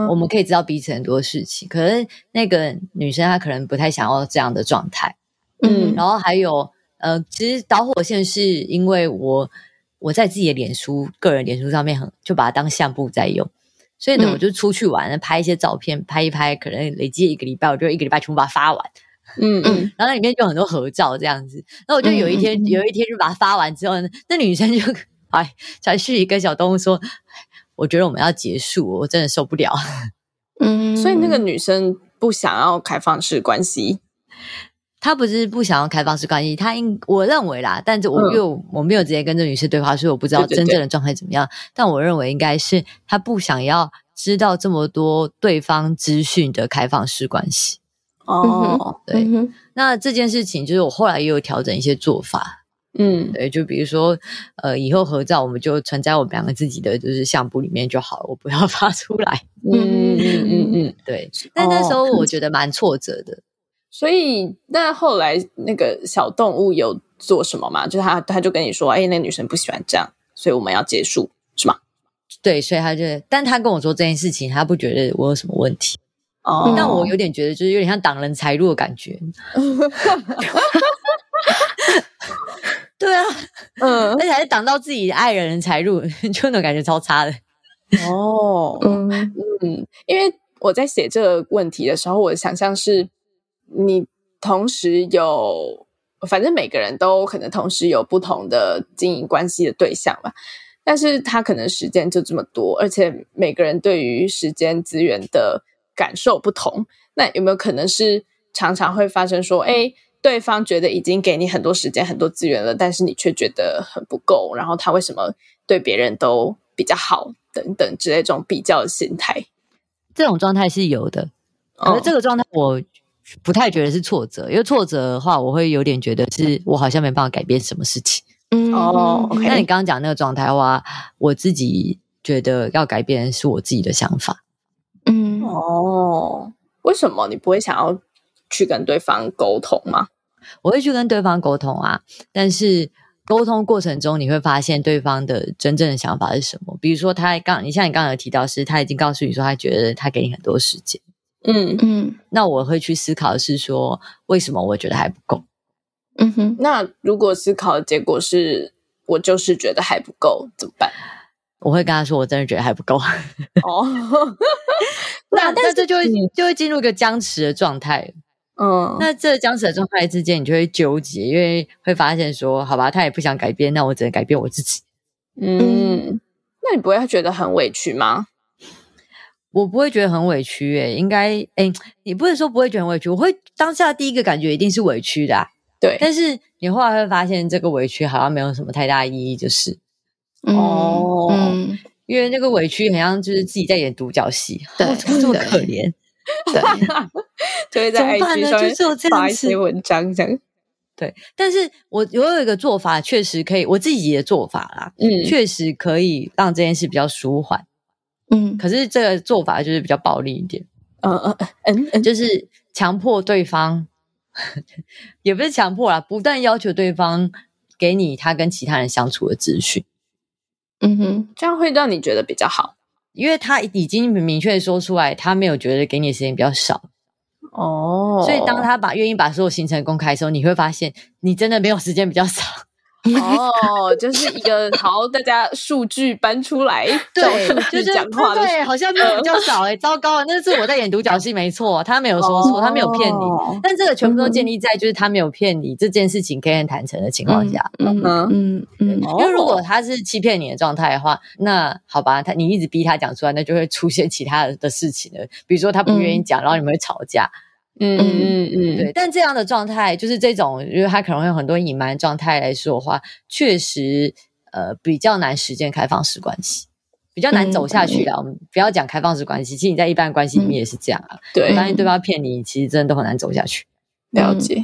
我们可以知道彼此很多事情，可是那个女生她可能不太想要这样的状态，嗯，然后还有呃，其实导火线是因为我我在自己的脸书个人脸书上面很就把它当相簿在用，所以呢，我就出去玩拍一些照片，拍一拍，可能累积一个礼拜，我就一个礼拜全部把它发完，嗯嗯，然后那里面就很多合照这样子，那我就有一天有一天就把它发完之后呢，那女生就哎才是一个小动物说。我觉得我们要结束，我真的受不了。嗯，所以那个女生不想要开放式关系，她不是不想要开放式关系，她应我认为啦，但是我又我没有直接跟这女士对话，所以我不知道真正的状态怎么样。但我认为应该是她不想要知道这么多对方资讯的开放式关系。哦，对，那这件事情就是我后来也有调整一些做法。嗯，对，就比如说，呃，以后合照我们就存在我们两个自己的就是相簿里面就好了，我不要发出来。嗯嗯嗯嗯，对。但那时候我觉得蛮挫折的。所以那后来那个小动物有做什么吗？就他他就跟你说，哎，那女生不喜欢这样，所以我们要结束，是吗？对，所以他就，但他跟我说这件事情，他不觉得我有什么问题。哦，但我有点觉得，就是有点像挡人财路的感觉。对啊，嗯，而且还是挡到自己爱人的财路，就那种感觉超差的。哦，嗯。嗯，因为我在写这个问题的时候，我的想象是，你同时有，反正每个人都可能同时有不同的经营关系的对象吧，但是他可能时间就这么多，而且每个人对于时间资源的感受不同，那有没有可能是常常会发生说，哎？对方觉得已经给你很多时间、很多资源了，但是你却觉得很不够。然后他为什么对别人都比较好，等等之类这种比较的心态，这种状态是有的。可是这个状态我不太觉得是挫折，因为挫折的话，我会有点觉得是我好像没办法改变什么事情。嗯哦，OK，那你刚刚讲那个状态的话，我自己觉得要改变是我自己的想法。嗯哦，为什么你不会想要去跟对方沟通吗？我会去跟对方沟通啊，但是沟通过程中你会发现对方的真正的想法是什么。比如说，他刚你像你刚刚有提到，是他已经告诉你说他觉得他给你很多时间，嗯嗯，那我会去思考的是说，为什么我觉得还不够？嗯哼，那如果思考的结果是我就是觉得还不够，怎么办？我会跟他说，我真的觉得还不够。哦，那那这就会就会进入一个僵持的状态。嗯，那这僵持的状态之间，你就会纠结，因为会发现说，好吧，他也不想改变，那我只能改变我自己。嗯，那你不会觉得很委屈吗？我不会觉得很委屈，诶，应该，诶，你不能说不会觉得很委屈，我会当下第一个感觉一定是委屈的，对。但是你后来会发现，这个委屈好像没有什么太大意义，就是，哦，因为那个委屈好像就是自己在演独角戏，对，这么可怜，对，就会在 IG 上面发一些文章这样。对，但是我我有一个做法，确实可以，我自己的做法啦，嗯，确实可以让这件事比较舒缓。嗯，可是这个做法就是比较暴力一点，嗯嗯嗯，就是强迫对方，也不是强迫啦，不但要求对方给你他跟其他人相处的资讯，嗯哼，这样会让你觉得比较好，因为他已经明确说出来，他没有觉得给你的时间比较少，哦，所以当他把愿意把所有行程公开的时候，你会发现你真的没有时间比较少。哦，就是一个好，大家数据搬出来，对，就是讲话的，对，好像没有比较少哎，糟糕，那是我在演独角戏，没错，他没有说错，他没有骗你，但这个全部都建立在就是他没有骗你这件事情可以很坦诚的情况下，嗯嗯嗯，因为如果他是欺骗你的状态的话，那好吧，他你一直逼他讲出来，那就会出现其他的事情了，比如说他不愿意讲，然后你们会吵架。嗯嗯嗯，对，但这样的状态就是这种，因为他可能会有很多隐瞒状态来说的话，确实呃比较难实践开放式关系，比较难走下去的。我们不要讲开放式关系，其实你在一般关系里面也是这样啊。对，发现对方骗你，其实真的都很难走下去。了解，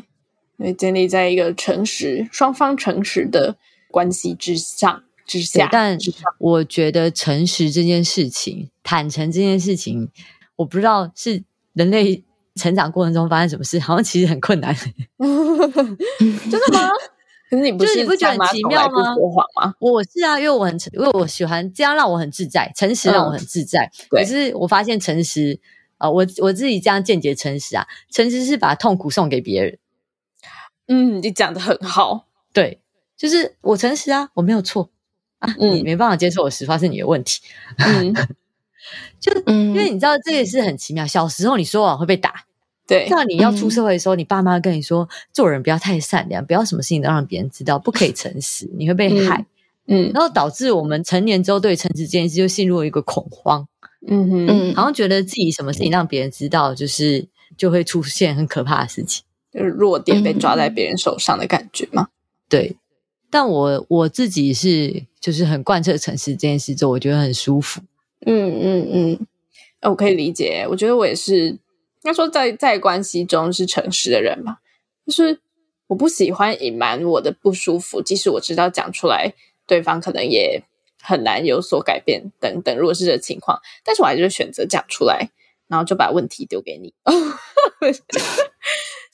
因为建立在一个诚实、双方诚实的关系之上之下。但我觉得诚实这件事情、坦诚这件事情，我不知道是人类。成长过程中发生什么事，好像其实很困难，真的吗？可是你不是你不觉得很奇妙吗？说谎吗？我是啊，因为我很因为我喜欢这样让我很自在，诚实让我很自在。可是我发现诚实啊，我我自己这样见解诚实啊，诚实是把痛苦送给别人。嗯，你讲的很好，对，就是我诚实啊，我没有错啊，你没办法接受我实话是你的问题。嗯。就因为你知道这也是很奇妙。小时候你说谎会被打，对。像你要出社会的时候，你爸妈跟你说做人不要太善良，不要什么事情都让别人知道，不可以诚实，你会被害。嗯，然后导致我们成年之后对诚实这件事就陷入了一个恐慌。嗯哼，好像觉得自己什么事情让别人知道，就是就会出现很可怕的事情，就是弱点被抓在别人手上的感觉嘛。对，但我我自己是就是很贯彻诚实这件事之后，我觉得很舒服。嗯嗯嗯，我可以理解。我觉得我也是，应该说在在关系中是诚实的人吧。就是我不喜欢隐瞒我的不舒服，即使我知道讲出来，对方可能也很难有所改变等等。如果是这情况，但是我还是选择讲出来，然后就把问题丢给你。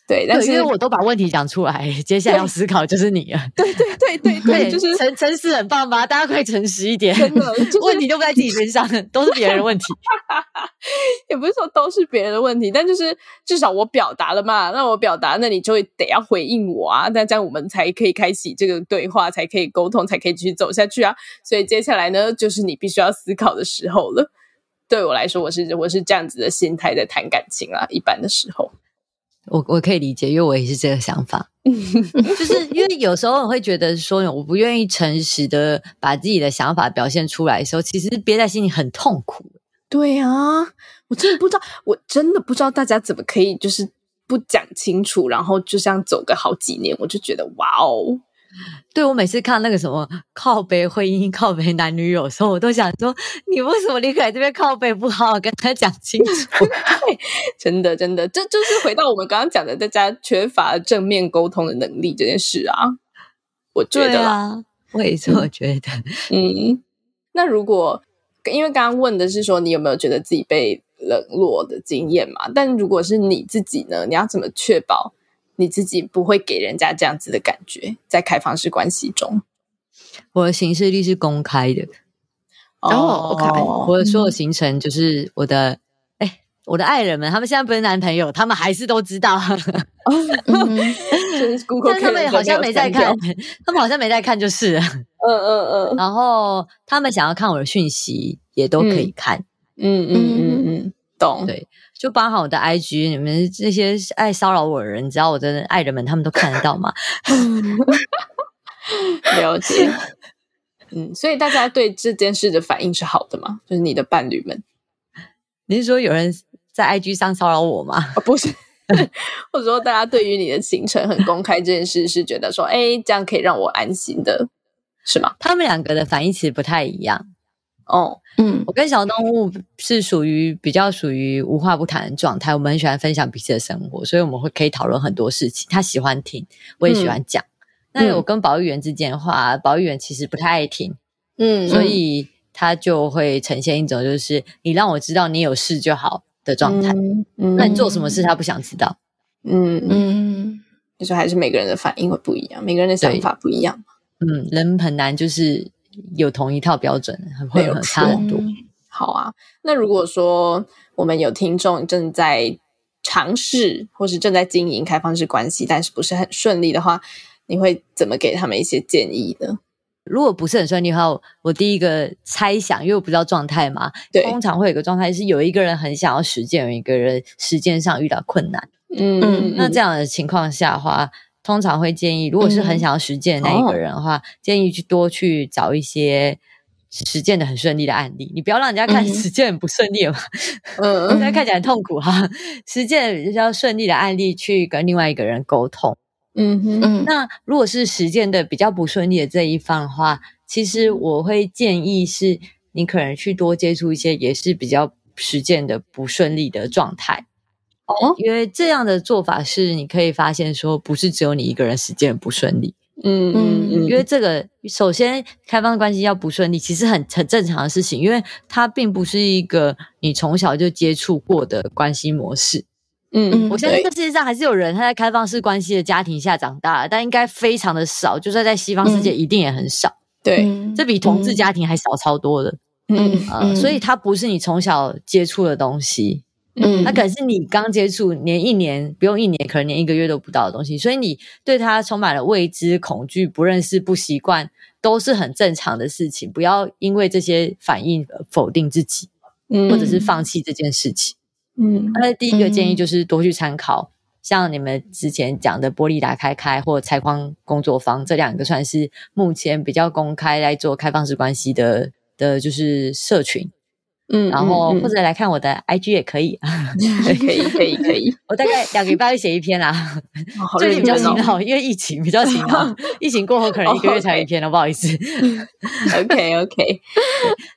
对，但是因为我都把问题讲出来，接下来要思考就是你了。对对对 对对，就是诚诚实很棒吧？大家可以诚实一点，真的，问题都不在自己身上，都是别人的问题。也不是说都是别人的问题，但就是至少我表达了嘛，那我表达，那你就会得要回应我啊，那这样我们才可以开启这个对话，才可以沟通，才可以继续走下去啊。所以接下来呢，就是你必须要思考的时候了。对我来说，我是我是这样子的心态在谈感情啊，一般的时候。我我可以理解，因为我也是这个想法，就是因为有时候我会觉得说，我不愿意诚实的把自己的想法表现出来的时候，其实憋在心里很痛苦。对啊，我真的不知道，我真的不知道大家怎么可以就是不讲清楚，然后就这样走个好几年，我就觉得哇哦。对我每次看那个什么靠背婚姻、靠背男女友的时候，我都想说，你为什么离开这边靠背不好好跟他讲清楚？真的，真的，这就是回到我们刚刚讲的，大家缺乏正面沟通的能力这件事啊。我觉得啊，我也这么觉得。嗯，那如果因为刚刚问的是说你有没有觉得自己被冷落的经验嘛？但如果是你自己呢，你要怎么确保？你自己不会给人家这样子的感觉，在开放式关系中，我的行事历是公开的。哦，OK，我的所有行程就是我的，哎，我的爱人们，他们现在不是男朋友，他们还是都知道。但他们好像没在看，他们好像没在看，就是。嗯嗯嗯。然后他们想要看我的讯息，也都可以看。嗯嗯嗯嗯，懂。对。就绑好我的 IG，你们这些爱骚扰我的人，你知道我的爱人们，他们都看得到吗？了解。嗯，所以大家对这件事的反应是好的吗？就是你的伴侣们，你是说有人在 IG 上骚扰我吗？不是，或者说大家对于你的行程很公开这件事，是觉得说，哎，这样可以让我安心的，是吗？他们两个的反应其实不太一样。哦，嗯，我跟小动物是属于比较属于无话不谈的状态，我们很喜欢分享彼此的生活，所以我们会可以讨论很多事情。他喜欢听，我也喜欢讲。那我跟保育员之间的话，保育员其实不太爱听，嗯，所以他就会呈现一种就是你让我知道你有事就好的状态。嗯，那你做什么事他不想知道？嗯嗯，就是还是每个人的反应会不一样，每个人的想法不一样。嗯，人很难就是。有同一套标准，会有差很多。好啊，那如果说我们有听众正在尝试或是正在经营开放式关系，但是不是很顺利的话，你会怎么给他们一些建议呢？如果不是很顺利的话，我第一个猜想，因为我不知道状态嘛，通常会有个状态是有一个人很想要实践，有一个人实践上遇到困难。嗯，那这样的情况下的话。通常会建议，如果是很想要实践的那一个人的话，建议去多去找一些实践的很顺利的案例。你不要让人家看实践很不顺利嘛，嗯，人家看起来很痛苦哈。实践比较顺利的案例去跟另外一个人沟通。嗯哼，那如果是实践的比较不顺利的这一方的话，其实我会建议是，你可能去多接触一些也是比较实践的不顺利的状态。哦，因为这样的做法是你可以发现说，不是只有你一个人实践不顺利。嗯嗯嗯，因为这个首先开放关系要不顺利，其实很很正常的事情，因为它并不是一个你从小就接触过的关系模式。嗯，我相信这世界上还是有人他在开放式关系的家庭下长大，但应该非常的少，就算在西方世界一定也很少。对，这比同志家庭还少超多的。嗯呃，所以它不是你从小接触的东西。嗯，那可是你刚接触，连一年不用一年，可能连一个月都不到的东西，所以你对它充满了未知、恐惧、不认识、不习惯，都是很正常的事情。不要因为这些反应否定自己，嗯，或者是放弃这件事情。嗯，那第一个建议就是多去参考，像你们之前讲的玻璃打开开或拆框工作坊这两个，算是目前比较公开来做开放式关系的的，就是社群。嗯，然后或者来看我的 IG 也 可以，可以可以可以。我大概两个礼拜会写一篇啦，最近比较勤劳，因为疫情比较勤劳。疫情过后可能一个月才一篇了，不好意思。OK OK，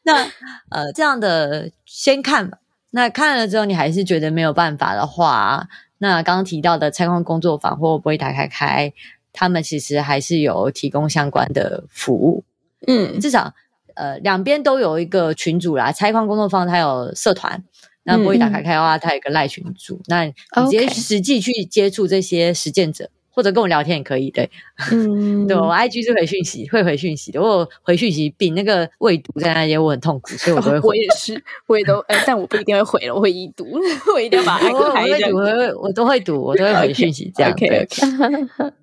那呃这样的先看吧。那看了之后你还是觉得没有办法的话，那刚刚提到的拆框工作坊或不会打开开，他们其实还是有提供相关的服务。嗯，至少。呃，两边都有一个群主啦，拆矿工作坊它有社团，那玻璃打开开的话，它有一个赖群主，那你直接实际去接触这些实践者，或者跟我聊天也可以，对，嗯，对我。IG 是回讯息，会回讯息的，我回讯息比那个未读在那些我很痛苦，所以我都会，我也是，我也都，呃，但我不一定会回了，我会已读，我一定要把它 开一下，我会，我都会读，我都会回讯息，这样，OK OK，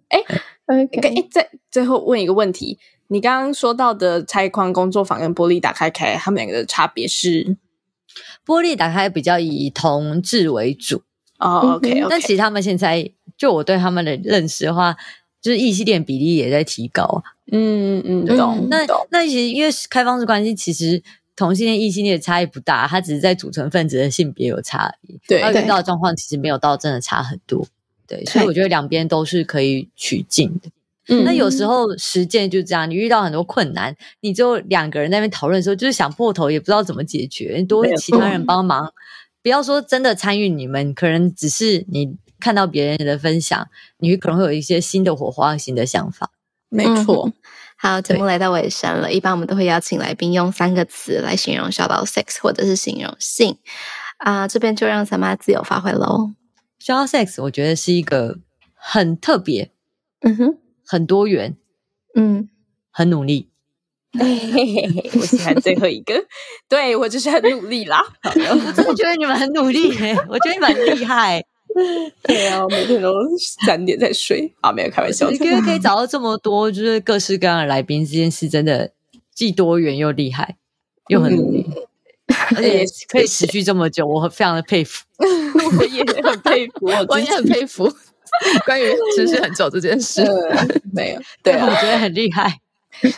哎，OK，哎，再最后问一个问题。你刚刚说到的拆框工作坊跟玻璃打开开，他们两个的差别是，玻璃打开比较以同志为主哦，OK，但其实他们现在就我对他们的认识的话，就是异性恋比例也在提高，嗯嗯嗯，懂。那那其实因为开放式关系，其实同性恋异性恋差异不大，它只是在组成分子的性别有差异，对，遇到的状况其实没有到真的差很多，对，所以我觉得两边都是可以取进的。那有时候实践就这样，你遇到很多困难，你就两个人在那边讨论的时候，就是想破头，也不知道怎么解决，你多其他人帮忙。不要说真的参与，你们可能只是你看到别人的分享，你可能会有一些新的火花、新的想法。没错。好，节目来到尾声了，一般我们都会邀请来宾用三个词来形容小岛 sex，或者是形容性啊，这边就让三妈自由发挥喽。小岛 sex，我觉得是一个很特别，嗯哼。很多元，嗯，很努力。我喜欢最后一个，对我就是很努力啦。我真的觉得你们很努力，我觉得你们很厉害。对啊，我每天都三点在睡啊，没有开玩笑。因为可以找到这么多就是各式各样的来宾，这件事真的既多元又厉害，又很努力，而且可以持续这么久，我非常的佩服。我也很佩服，我也很佩服。关于持续很久这件事，没有，对，我觉得很厉害。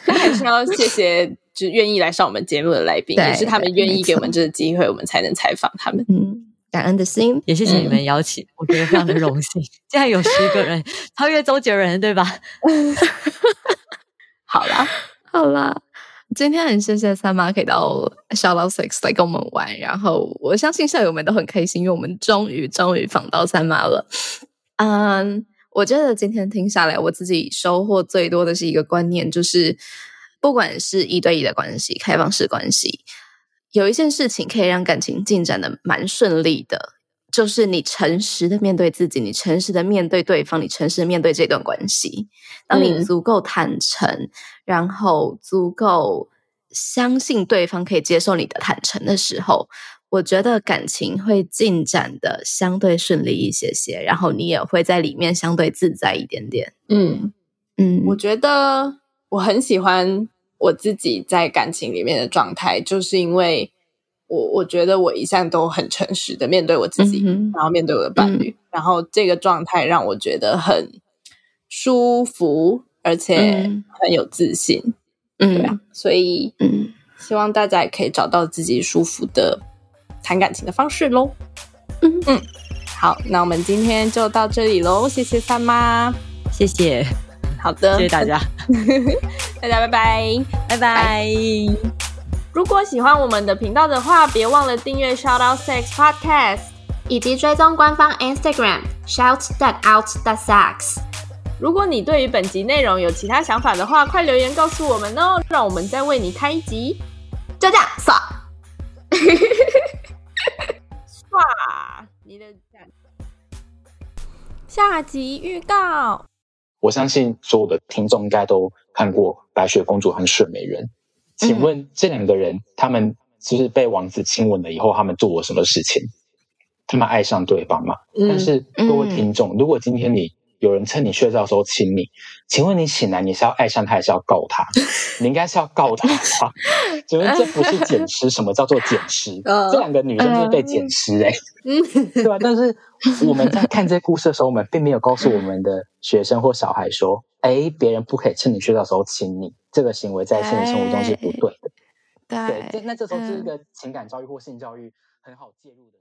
还是要谢谢，就愿意来上我们节目的来宾，也是他们愿意给我们这个机会，我们才能采访他们。嗯，感恩的心，也谢谢你们邀请，我觉得非常的荣幸。现在有十个人，超越周杰伦，对吧？好啦，好啦。今天很谢谢三妈可以到 Shout Out Six 来跟我们玩，然后我相信校友们都很开心，因为我们终于终于访到三妈了。嗯，我觉得今天听下来，我自己收获最多的是一个观念，就是不管是一对一的关系、开放式关系，有一件事情可以让感情进展的蛮顺利的，就是你诚实的面对自己，你诚实的面对对方，你诚实的面对这段关系。当你足够坦诚。然后足够相信对方可以接受你的坦诚的时候，我觉得感情会进展的相对顺利一些些，然后你也会在里面相对自在一点点。嗯嗯，我觉得我很喜欢我自己在感情里面的状态，就是因为我我觉得我一向都很诚实的面对我自己，然后面对我的伴侣，然后这个状态让我觉得很舒服。而且很有自信，嗯，对啊，所以嗯，希望大家也可以找到自己舒服的谈感情的方式喽。嗯。嗯，好，那我们今天就到这里喽，谢谢三妈，谢谢，好的，谢谢大家，大家拜拜，拜拜。如果喜欢我们的频道的话，别忘了订阅 Shout Out Sex Podcast，以及追踪官方 Instagram Shout That Out That Sex。如果你对于本集内容有其他想法的话，快留言告诉我们哦，让我们再为你开一集。就这样，刷，刷你的下集预告。我相信所有的听众应该都看过《白雪公主》和《睡美人》。请问这两个人，他们就是被王子亲吻了以后，他们做了什么事情？他们爱上对方吗？但是各位听众，如果今天你有人趁你睡觉的时候亲你，请问你醒来你是要爱上他还是要告他？你应该是要告他吧？请问这不是捡尸？什么叫做捡尸？这两个女生就是被捡尸哎，对吧？但是我们在看这些故事的时候，我们并没有告诉我们的学生或小孩说：“哎，别人不可以趁你睡觉的时候亲你，这个行为在现实生活中是不对的。”对，那这时候是一个情感教育或性教育很好介入的。